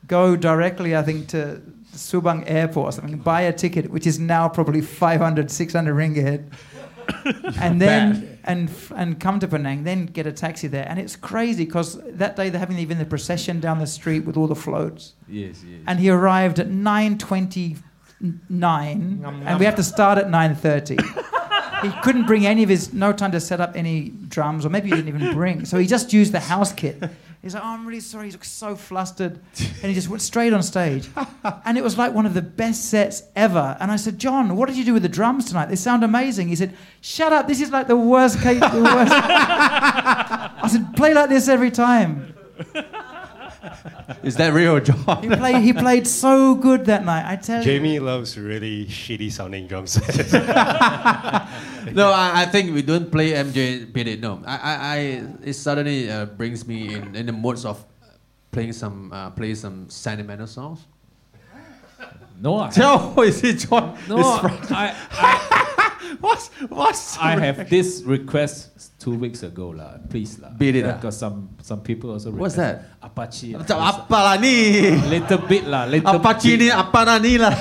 go directly, I think, to Subang Airport or something, buy a ticket, which is now probably 500, 600 ringgit, *laughs* and then and f- and come to Penang, then get a taxi there. And it's crazy because that day they're having even the procession down the street with all the floats. Yes, yes. And he arrived at 9.29, and we have to start at 9.30. *laughs* he couldn't bring any of his, no time to set up any drums, or maybe he didn't even bring. So he just used the house kit. He's like, oh, I'm really sorry. He looks so flustered. And he just went straight on stage. And it was like one of the best sets ever. And I said, John, what did you do with the drums tonight? They sound amazing. He said, shut up. This is like the worst case. The worst. *laughs* I said, play like this every time. *laughs* Is that real, John? He played, he played so good that night. I tell you. Jamie loves really shitty sounding drum sets. *laughs* no, I, I think we don't play MJ beat it. No, I, I, I it suddenly uh, brings me in, in the moods of playing some uh, play some sentimental songs. No, I, No, *laughs* is it John? no, I, I, *laughs* what's what's I have this request two weeks ago lah. Please lah. Beat it. Because uh. some some people also. What's request that? Apache. lah. Macam apa lah ni? Little bit lah. Little Apa bit ni? lah. Apa lah ni lah?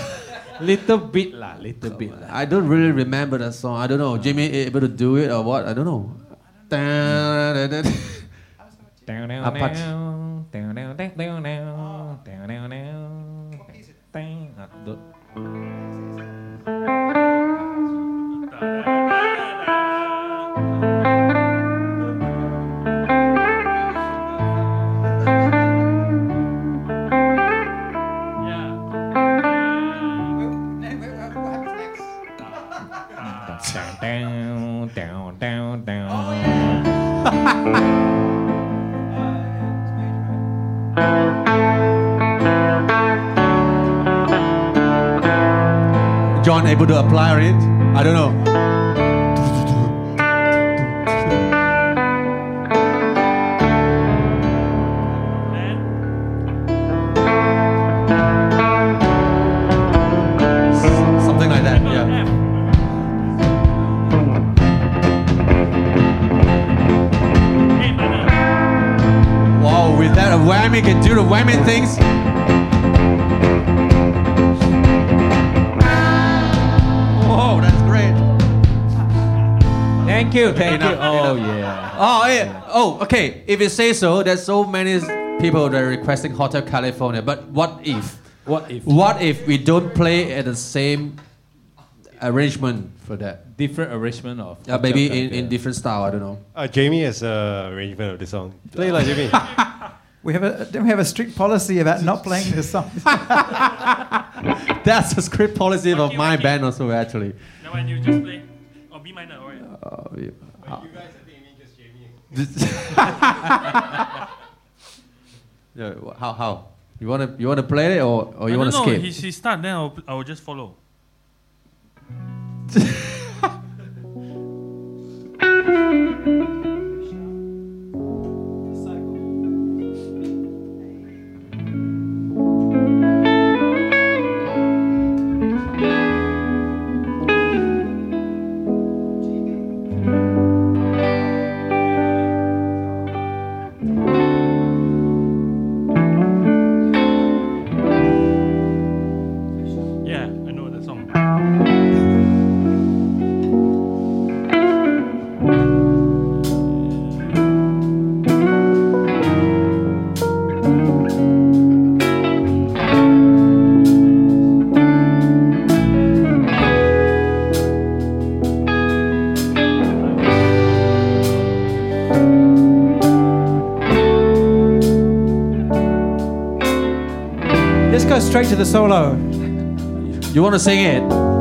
Little bit lah. Little bit lah. I don't really remember that song. I don't know. Jimmy able to do it or what? I don't know. Down, down, Apache. down, down, down, down, down, down, down, down, down. Dang. Don't- down, down, down, John able to apply it? I don't know. Something like that, yeah. Wow, with that a whammy can do the whammy things. Thank you, thank you. Enough, Oh yeah. Oh, yeah. Oh, okay. If you say so, there's so many people that are requesting Hotel California. But what if? What if What if we don't play at the same arrangement for that? different arrangement of Yeah, maybe in, in different style. I don't know. Uh, Jamie has a arrangement of the song. Play like Jamie. *laughs* We have a don't we have a strict policy about not playing this song? *laughs* That's the script policy of Okay, my okay. band also actually. Now when you just play, or B minor, alright. Uh, yeah. you guys, I think you mean just Jamie. *laughs* Yeah, how how? You wanna you wanna play it or, or you I wanna don't know. skip? He, he start, then I'll, I will just follow. *laughs* to the solo. You wanna sing it?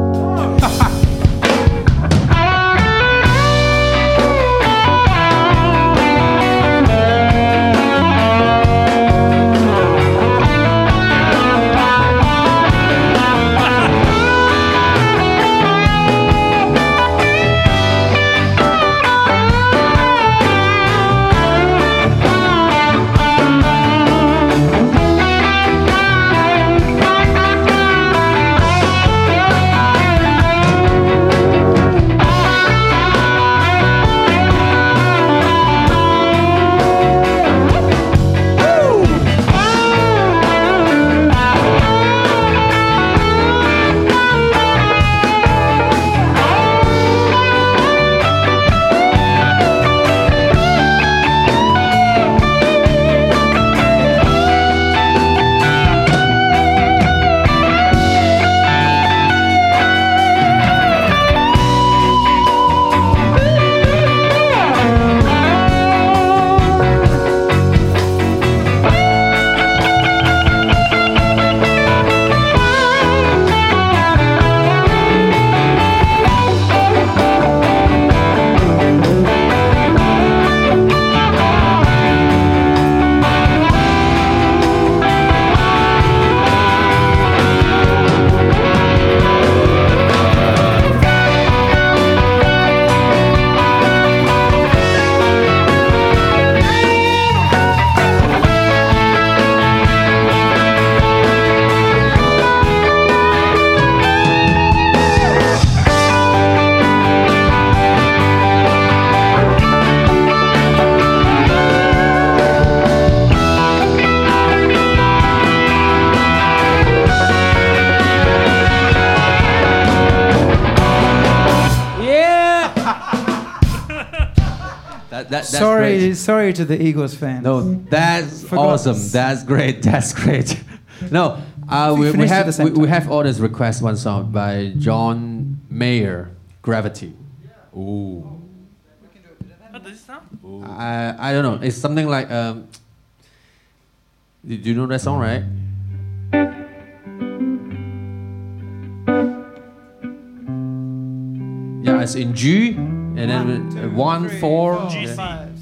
Sorry, great. sorry to the Eagles fans. No, that's *laughs* Forgot. awesome. That's great. *laughs* That's great. no, uh, We we, we, have the same we, we time. have orders request one song by John Mayer, Gravity. Ooh. How does it sound? I I don't know. It's something like um. Do you know that song, right? Yeah, it's in G And then One, two, one, three, four. four, yeah. five, six. Five.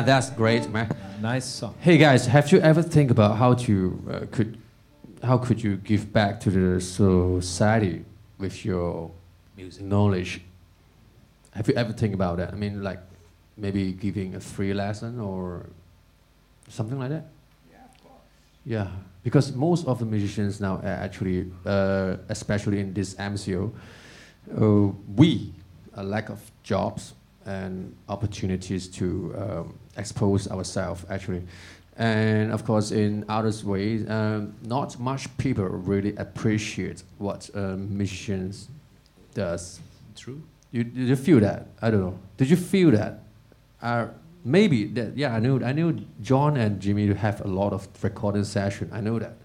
Yeah, that's great, man. Nice song. Hey guys, have you ever think about how to uh, could how could you give back to the society with your music knowledge? Have you ever think about that? I mean, like maybe giving a free lesson or something like that. Yeah, because most of the musicians now are actually, uh, especially in this MCO, uh, we a lack of jobs and opportunities to um, expose ourselves actually, and of course in other ways, um, not much people really appreciate what um, musicians does. True. You did you feel that? I don't know. Did you feel that? Uh, maybe that. Yeah, I knew. I knew John and Jimmy to have a lot of recording session. I know that.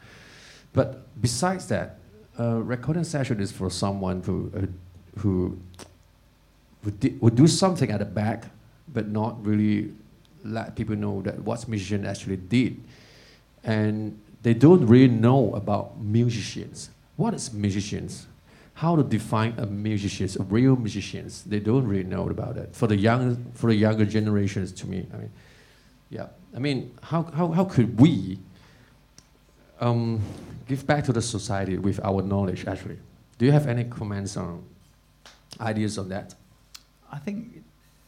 But besides that, uh, recording session is for someone who uh, who would, di- would do something at the back, but not really let people know that what musician actually did. And they don't really know about musicians. What is musicians? How to define a musicians, a real musicians? They don't really know about it. For the young, for the younger generations, to me, I mean, yeah. I mean, how how, how could we um, give back to the society with our knowledge? Actually, do you have any comments on ideas on that? I think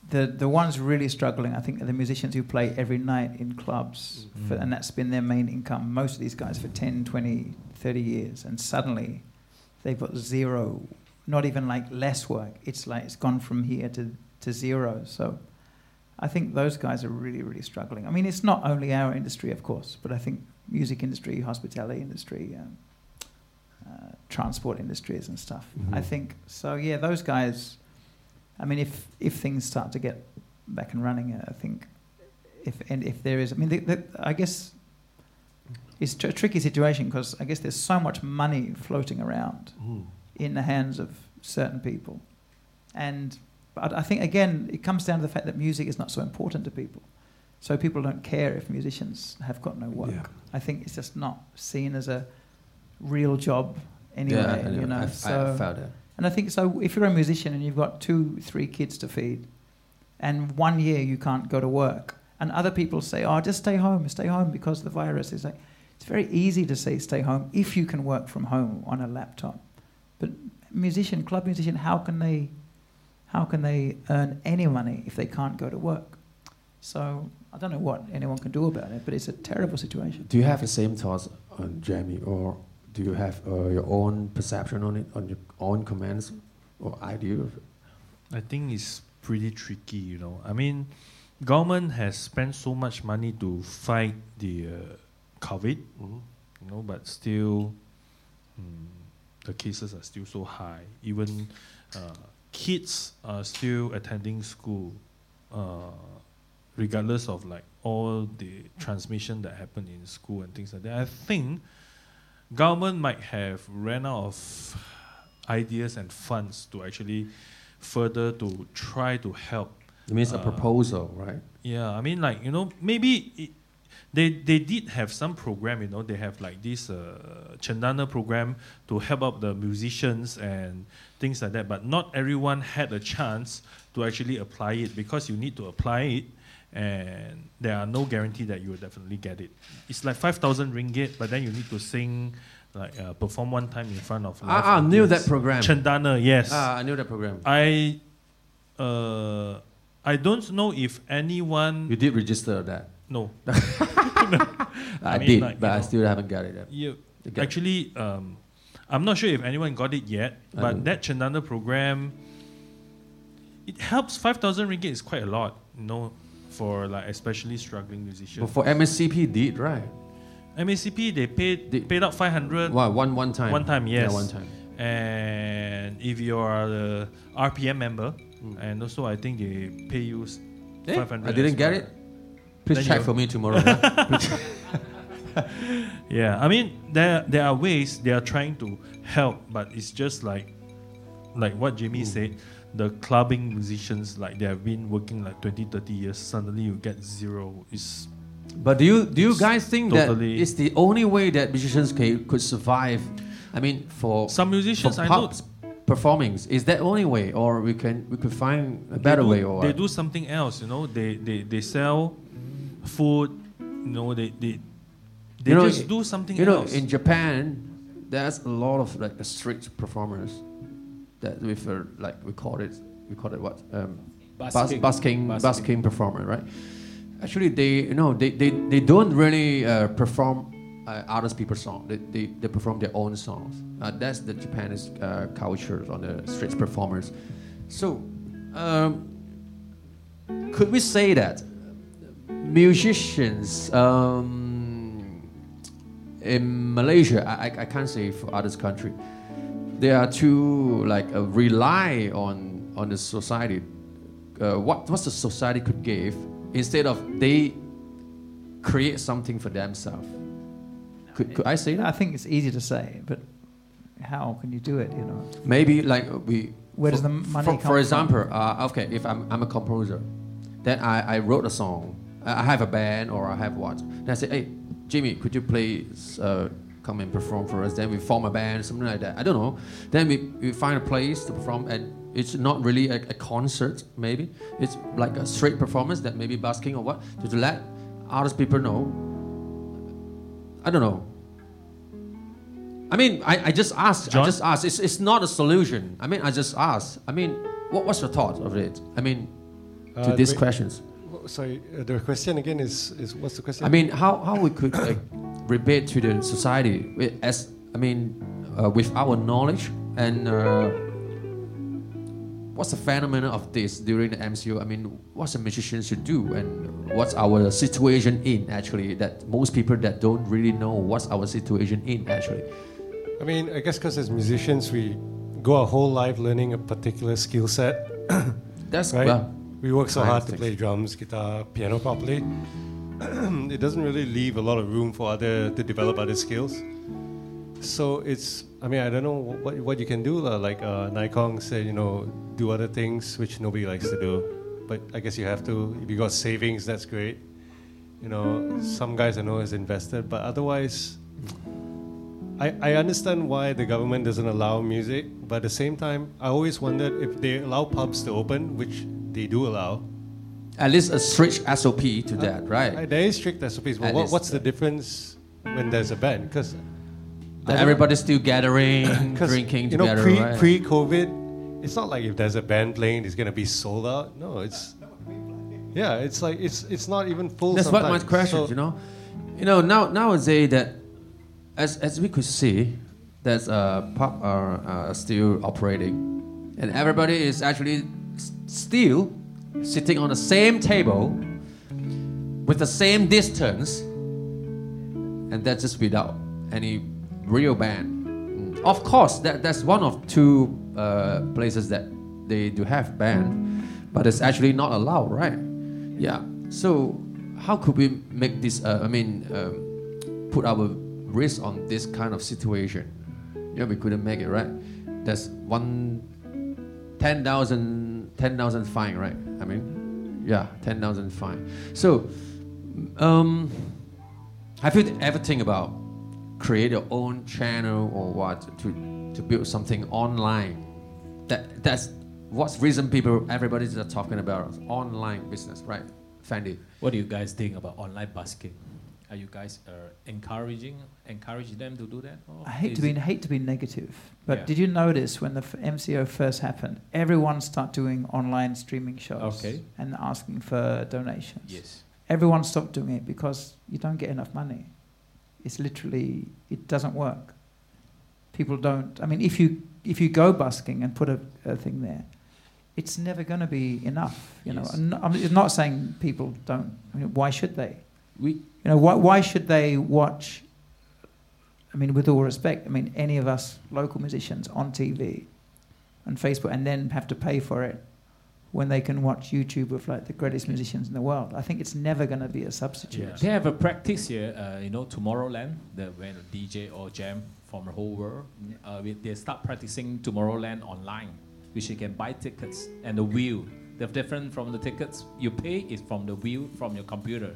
the the ones really struggling, I think, are the musicians who play every night in clubs, for, and that's been their main income. Most of these guys for 10, 20, 30 years, and suddenly they've got zero, not even like less work. It's like it's gone from here to, to zero. So I think those guys are really, really struggling. I mean, it's not only our industry, of course, but I think music industry, hospitality industry, um, uh, transport industries and stuff. I Mhm. think so. Yeah, those guys. I mean, if if things start to get back and running, I think if and if there is, I mean, the, the, I guess it's tr- a tricky situation because I guess there's so much money floating around hmm. in the hands of certain people, and but I think again it comes down to the fact that music is not so important to people, so people don't care if musicians have got no work. Yeah. I think it's just not seen as a real job anyway. yeah, you know, I, so I felt that. And I think so. If you're a musician and you've got two, three kids to feed, and one year you can't go to work, and other people say, "Oh, just stay home, stay home," because the virus is like, it's very easy to say stay home if you can work from home on a laptop. But musician, club musician, how can they, how can they earn any money if they can't go to work? So I don't know what anyone can do about it, but it's a terrible situation. Do you have the same thoughts on Jamie, or do you have uh, your own perception on it, on your own comments or idea of it? I think it's pretty tricky, you know. I mean, government has spent so much money to fight the uh, COVID, you know, but still, mm, the cases are still so high. Even uh, kids are still attending school, uh, regardless of like all the transmission that happened in school and things like that. I think government might have ran out of ideas and funds to actually further to try to help. It means a Uh, proposal, right? Yeah, I mean, like you know, maybe it, they they did have some program. You know, they have like this uh, Cendana program to help out the musicians and things like that. But not everyone had a chance to actually apply it because you need to apply it, and there are no guarantee that you will definitely get it. It's like five thousand ringgit, but then you need to sing. Like uh, perform one time in front of. live Ah, I knew that program. Cendana, yes. Ah, I knew that program. I uh, I don't know if anyone You did register that. no *laughs* *laughs* I, mean, did, like, but I know. still haven't got it yet. you get- actually um, I'm not sure if anyone got it yet, but that Cendana program it helps five thousand ringgit is quite a lot, you know, for like especially struggling musicians. But for MSCP, did right? MACP they paid They- paid out five hundred One, one, one time. One time, yes. Yeah, one time. and if you are the RPM member, and also I think they pay you Eh, 500 I didn't get it. Please Then check for me tomorrow. *laughs* *laughs* Yeah, I mean there there are ways they are trying to help, but it's just like like what Jamie said, the clubbing musicians like they have been working like 20, 30 years, suddenly you get zero. It's But do you do you guys think totally- that it's the only way that musicians can, could survive? I mean, for some musicians for I know pubs performing, is that only way, or we can we could find a better do, way, or they do something else, you know, they they, they sell food, you know, they they, they You know, just do something You know, in Japan, there's a lot of like street performers that with uh, like we call it we call it what um, bus, Busking. busking Busking. busking performer, right? Actually, they you know they, they, they don't really uh, perform uh, other people's songs. They, they, they perform their own songs. Uh, that's the Japanese uh, culture on the street performers. So, um, could we say that musicians um, in Malaysia, I, I- I can't say for others country, they are too like uh, rely on on the society. Uh, what what the society could give instead of they create something for themselves. Could, could I say I think it's easy to say, but how can you do it? You know, Maybe like we. Where does for- the money for, come For from? example, uh, okay, if I'm, I'm a composer, then I, I wrote a song. I I have a band or I have what. Then I say, hey, Jimmy, could you please uh, come and perform for us? Then we form a band, something like that. I don't know. Then we, we find a place to perform, and it's not really a, a concert, maybe. It's like a straight performance that maybe busking or what, to, to let other people know. I don't know. I mean, I, I just asked. I just asked. It's, it's not a solution. I mean, I just asked. I mean, what, what's your thought of it? I mean, to Uh, these wait, questions. Sorry, uh, the question again is, is what's the question? I mean, how, how we could like, rebate to the society as I mean, uh, with our knowledge and uh, what's the phenomenon of this during the MCO? I mean, what's a musician should do and what's our situation in actually that most people that don't really know what's our situation in actually. I mean, I guess because as musicians, we go our whole life learning a particular skill set, *coughs* That's right? well, we work so hard to play drums, guitar, piano properly. *clears throat* it doesn't really leave a lot of room for other to develop other skills. So it's, I mean, I don't know what what you can do. Like uh, Nai Kong said, you know, do other things which nobody likes to do. But I guess you have to. If you got savings, that's great. You know, some guys I know has invested, but otherwise, I, I understand why the government doesn't allow music, but at the same time, I always wondered if they allow pubs to open, which they do allow. At least a strict SOP to that, Uh, right? there is strict SOPs, but what, what's the uh, difference when there's a ban? Because everybody's still gathering, *coughs* drinking you know, together, pre right? pre COVID, it's not like if there's a band playing, it's gonna be sold out. No, it's yeah, it's like it's it's not even full. That's what my sometimes. question. So- you know, you know now nowadays that as as we could see, there's a pub are uh, still operating, and everybody is actually s- still sitting on the same table with the same distance, and that's just without any real band. Mm. Of course, that that's one of two uh, places that they do have band, but it's actually not allowed, right? Yeah. So how could we make this? Uh, I mean, um, put our risk on this kind of situation? Yeah, we couldn't make it, right? That's one ten thousand ten thousand fine, right? I mean, yeah, ten thousand fine. So, um, have you ever think about create your own channel or what to to build something online? That that's what's reason people everybody's talking about online business, right? Fendi. What do you guys think about online busking? Are you guys uh, encouraging encourage them to do that? I hate to be hate to be negative, but Yeah. did you notice when the f- MCO first happened, everyone started doing online streaming shows Okay. and asking for donations. Yes. Everyone stopped doing it because you don't get enough money. It's literally it doesn't work. People don't. I mean, if you if you go busking and put a, a thing there, it's never going to be enough. You know, Yes. and I'm it's not saying people don't. I mean, why should they? We You know, why, why should they watch? I mean, with all respect, I mean, any of us local musicians on TV and Facebook and then have to pay for it when they can watch YouTube with like the greatest musicians in the world. I think it's never going to be a substitute. They have a practice here, uh, you know, Tomorrowland, the, when a DJ or jam from the whole world, uh, they start practicing Tomorrowland online, which you can buy tickets and the wheel. They're different from the tickets you pay is from the wheel from your computer.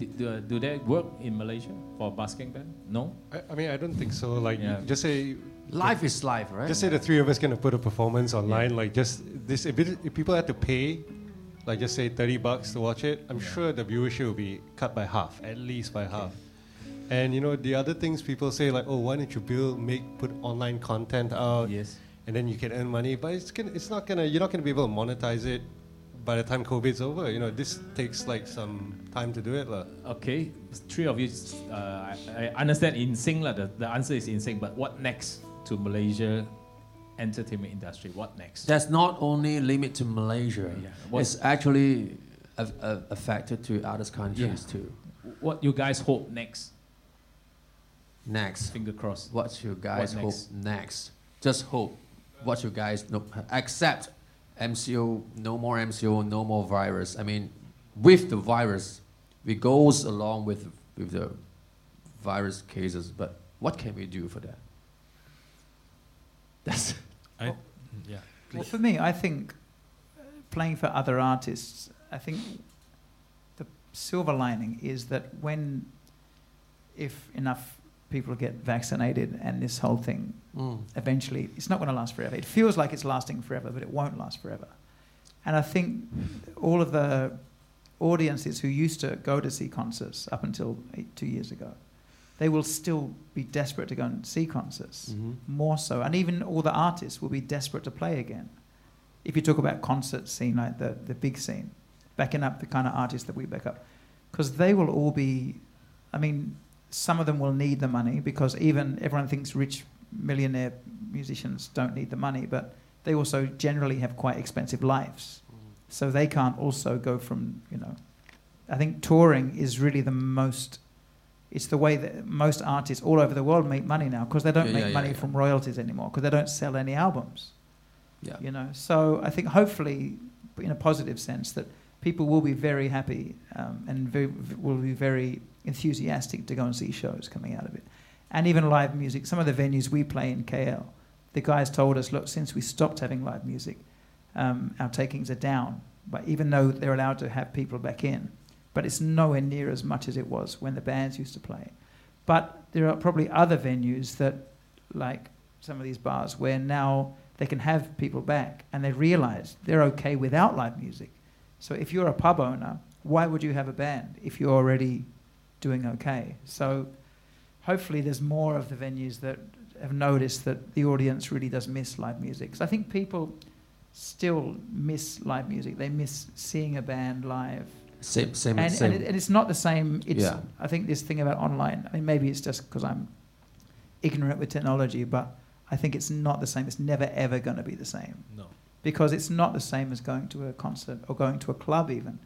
Do, do, uh, do they work in Malaysia for busking band? No. I, I mean, I don't think so. Like, Yeah. just say Life is life, right? Just say the three of us gonna put a performance online. Like just this, if, it, if people had to pay, like just say thirty bucks to watch it, I'm sure the viewership will be cut by half, at least by half. And you know the other things people say like, oh, why don't you build, make, put online content out, Yes. and then you can earn money. But it's gonna, it's not gonna, you're not gonna be able to monetize it by the time COVID's over. You know, this takes like some time to do it, lah. Okay, three of you, uh, I, I understand in sync, lah, the, the answer is in sync, but what next to Malaysia entertainment industry? What next? That's not only limit to Malaysia. Yeah. What- It's actually a, a, affected to other countries Yeah. too. what you guys hope next? Next, Finger crossed. what's your guys What hope next? next? Just hope. What you guys no, accept MCO, no more MCO, no more virus. I mean, with the virus, it goes along with with the virus cases. But what can we do for that? *laughs* That's I, yeah. Well, for me, I think uh, playing for other artists, I think the silver lining is that when if enough people get vaccinated and this whole thing Mm. eventually it's not going to last forever. It feels like it's lasting forever, but it won't last forever. And I think all of the audiences who used to go to see concerts up until eight, two years ago, they will still be desperate to go and see concerts, Mhm. more so. And even all the artists will be desperate to play again. If you talk about concert scene, like the, the big scene, backing up the kind of artists that we back up, because they will all be, I mean, some of them will need the money because even everyone thinks rich millionaire musicians don't need the money, but they also generally have quite expensive lives. So they can't also go from, you know, I think touring is really the most, it's the way that most artists all over the world make money now because they don't Yeah, make yeah, money yeah. from royalties anymore because they don't sell any albums. Yeah. You know, so I think hopefully, in a positive sense, that people will be very happy um, and very, will be very enthusiastic to go and see shows coming out of it. And even live music. Some of the venues we play in KL, the guys told us, look, since we stopped having live music, um, our takings are down. But even though they're allowed to have people back in, but it's nowhere near as much as it was when the bands used to play. But there are probably other venues that, like some of these bars, where now they can have people back and they realize they're okay without live music. So if you're a pub owner, why would you have a band if you're already doing okay? So hopefully there's more of the venues that have noticed that the audience really does miss live music. So I think people still miss live music. They miss seeing a band live. Same, same, And, same. and, it, and it's not the same. It's, Yeah. I think this thing about online, I mean, maybe it's just because I'm ignorant with technology, but I think it's not the same. It's never, ever going to be the same No. because it's not the same as going to a concert or going to a club even.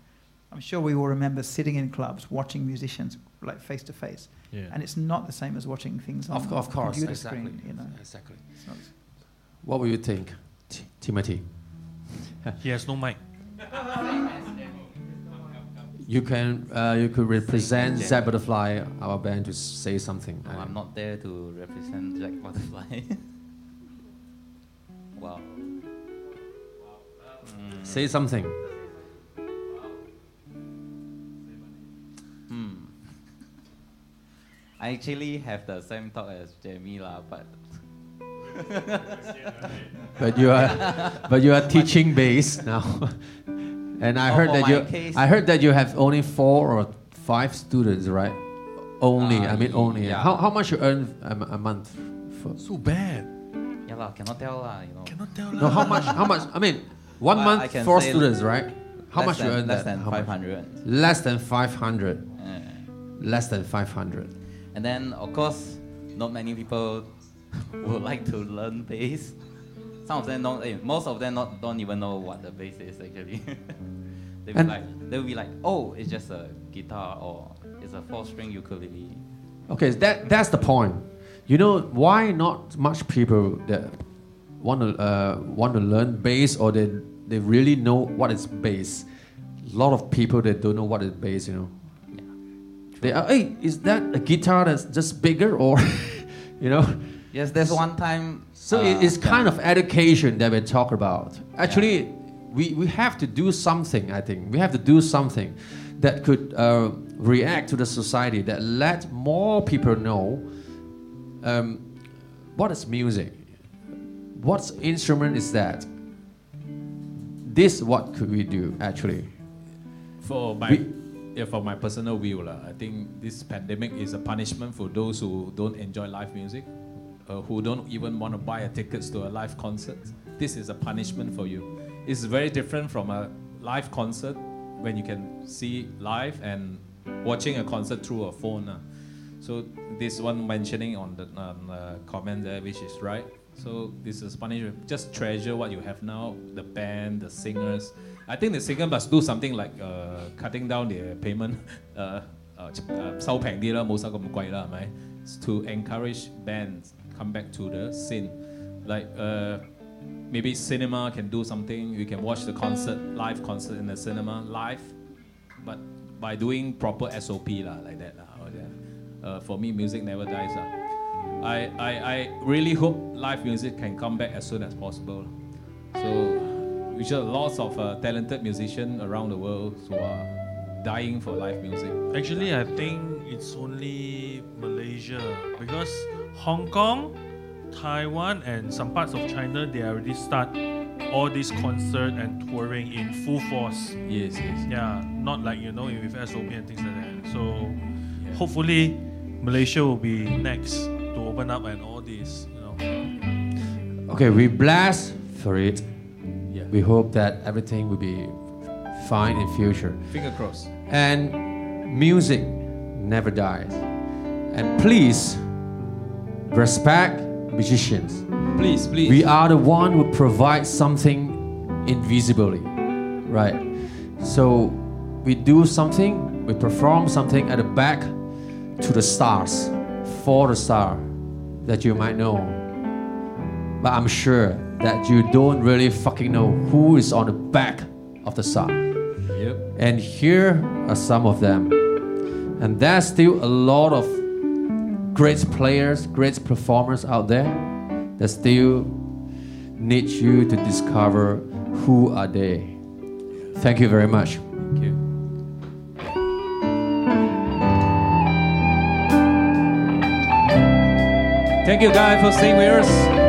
I'm sure we all remember sitting in clubs watching musicians like face to face, Yeah. and it's not the same as watching things on of, co- of a course, computer exactly. screen. You know, Exactly. What would you think, T- Timothy? He has no mic. You can uh, you could represent Zap Butterfly, our band, to say something. No, I'm not there to represent Jack Butterfly. *laughs* wow. Mm, Say something. hmm. I actually have the same thought as Jamie lah, but *laughs* But you are but you are *laughs* teaching bass now, *laughs* and I Oh, heard that you case- I heard that you have only four or five students, right? Only, Uh, I mean only. yeah. How, how much you earn a month? For, So bad. yeah lah, cannot tell lah, you know. Cannot tell no, how much? How much? I mean, one I- I month, can four students, right? How Less much you than- earn Less that? than How much? 500. Less than five hundred. Uh, Less than five hundred. And then, of course, not many people *laughs* would like to learn bass. Some of them don't. Eh, most of them not don't even know what the bass is actually. *laughs* they'll be like, they'll be like, oh, it's just a guitar or it's a four-string ukulele. Okay, that that's the point. You know why not much people that want to uh, want to learn bass or they they really know what is bass. A lot of people that don't know what is bass. You know, they are. Hey, is that a guitar that's just bigger or, *laughs* you know? Yes, there's one time. So uh, it's yeah. kind of education that we talk about. Actually, we, we have to do something, I think. We have to do something that could uh, react to the society, that let more people know um, what is music, what instrument is that. This what could we do actually? For my We- yeah, for my personal view, lah, I think this pandemic is a punishment for those who don't enjoy live music, uh, who don't even want to buy a tickets to a live concert. This is a punishment for you. It's very different from a live concert when you can see live and watching a concert through a phone. lah. So this one mentioning on the uh, comment there, which is right. So this is punishment. Just treasure what you have now, the band, the singers. I think the singer must do something like uh, cutting down their payment, *laughs* uh, uh, 呃收平啲啦，冇收咁贵啦，系咪？To encourage bands come back to the scene, like uh, maybe cinema can do something. You can watch the concert, live concert in the cinema, live, but by doing proper SOP lah, like that lah. or that. Uh, for me, music never dies lah. I, I, I really hope live music can come back as soon as possible. So, we are lots of uh, talented musicians around the world who are dying for live music. Actually, I think it's only Malaysia because Hong Kong, Taiwan, and some parts of China they already start all this concert and touring in full force. Yes, yes. Yeah, not like you know with SOP and things like that. So hopefully Malaysia will be next to open up and all this. You know. Okay, we bless for it. We hope that everything will be fine in future. Finger crossed. And music never dies. And please respect musicians. Please, please. We are the one who provide something invisibly, right? So we do something, we perform something at the back to the stars, for the star that you might know. But I'm sure that you don't really fucking know who is on the back of the star. Yep. And here are some of them. And there's still a lot of great players, great performers out there that still need you to discover who are they. Thank you very much. Thank you. Thank you, guys, for staying with us.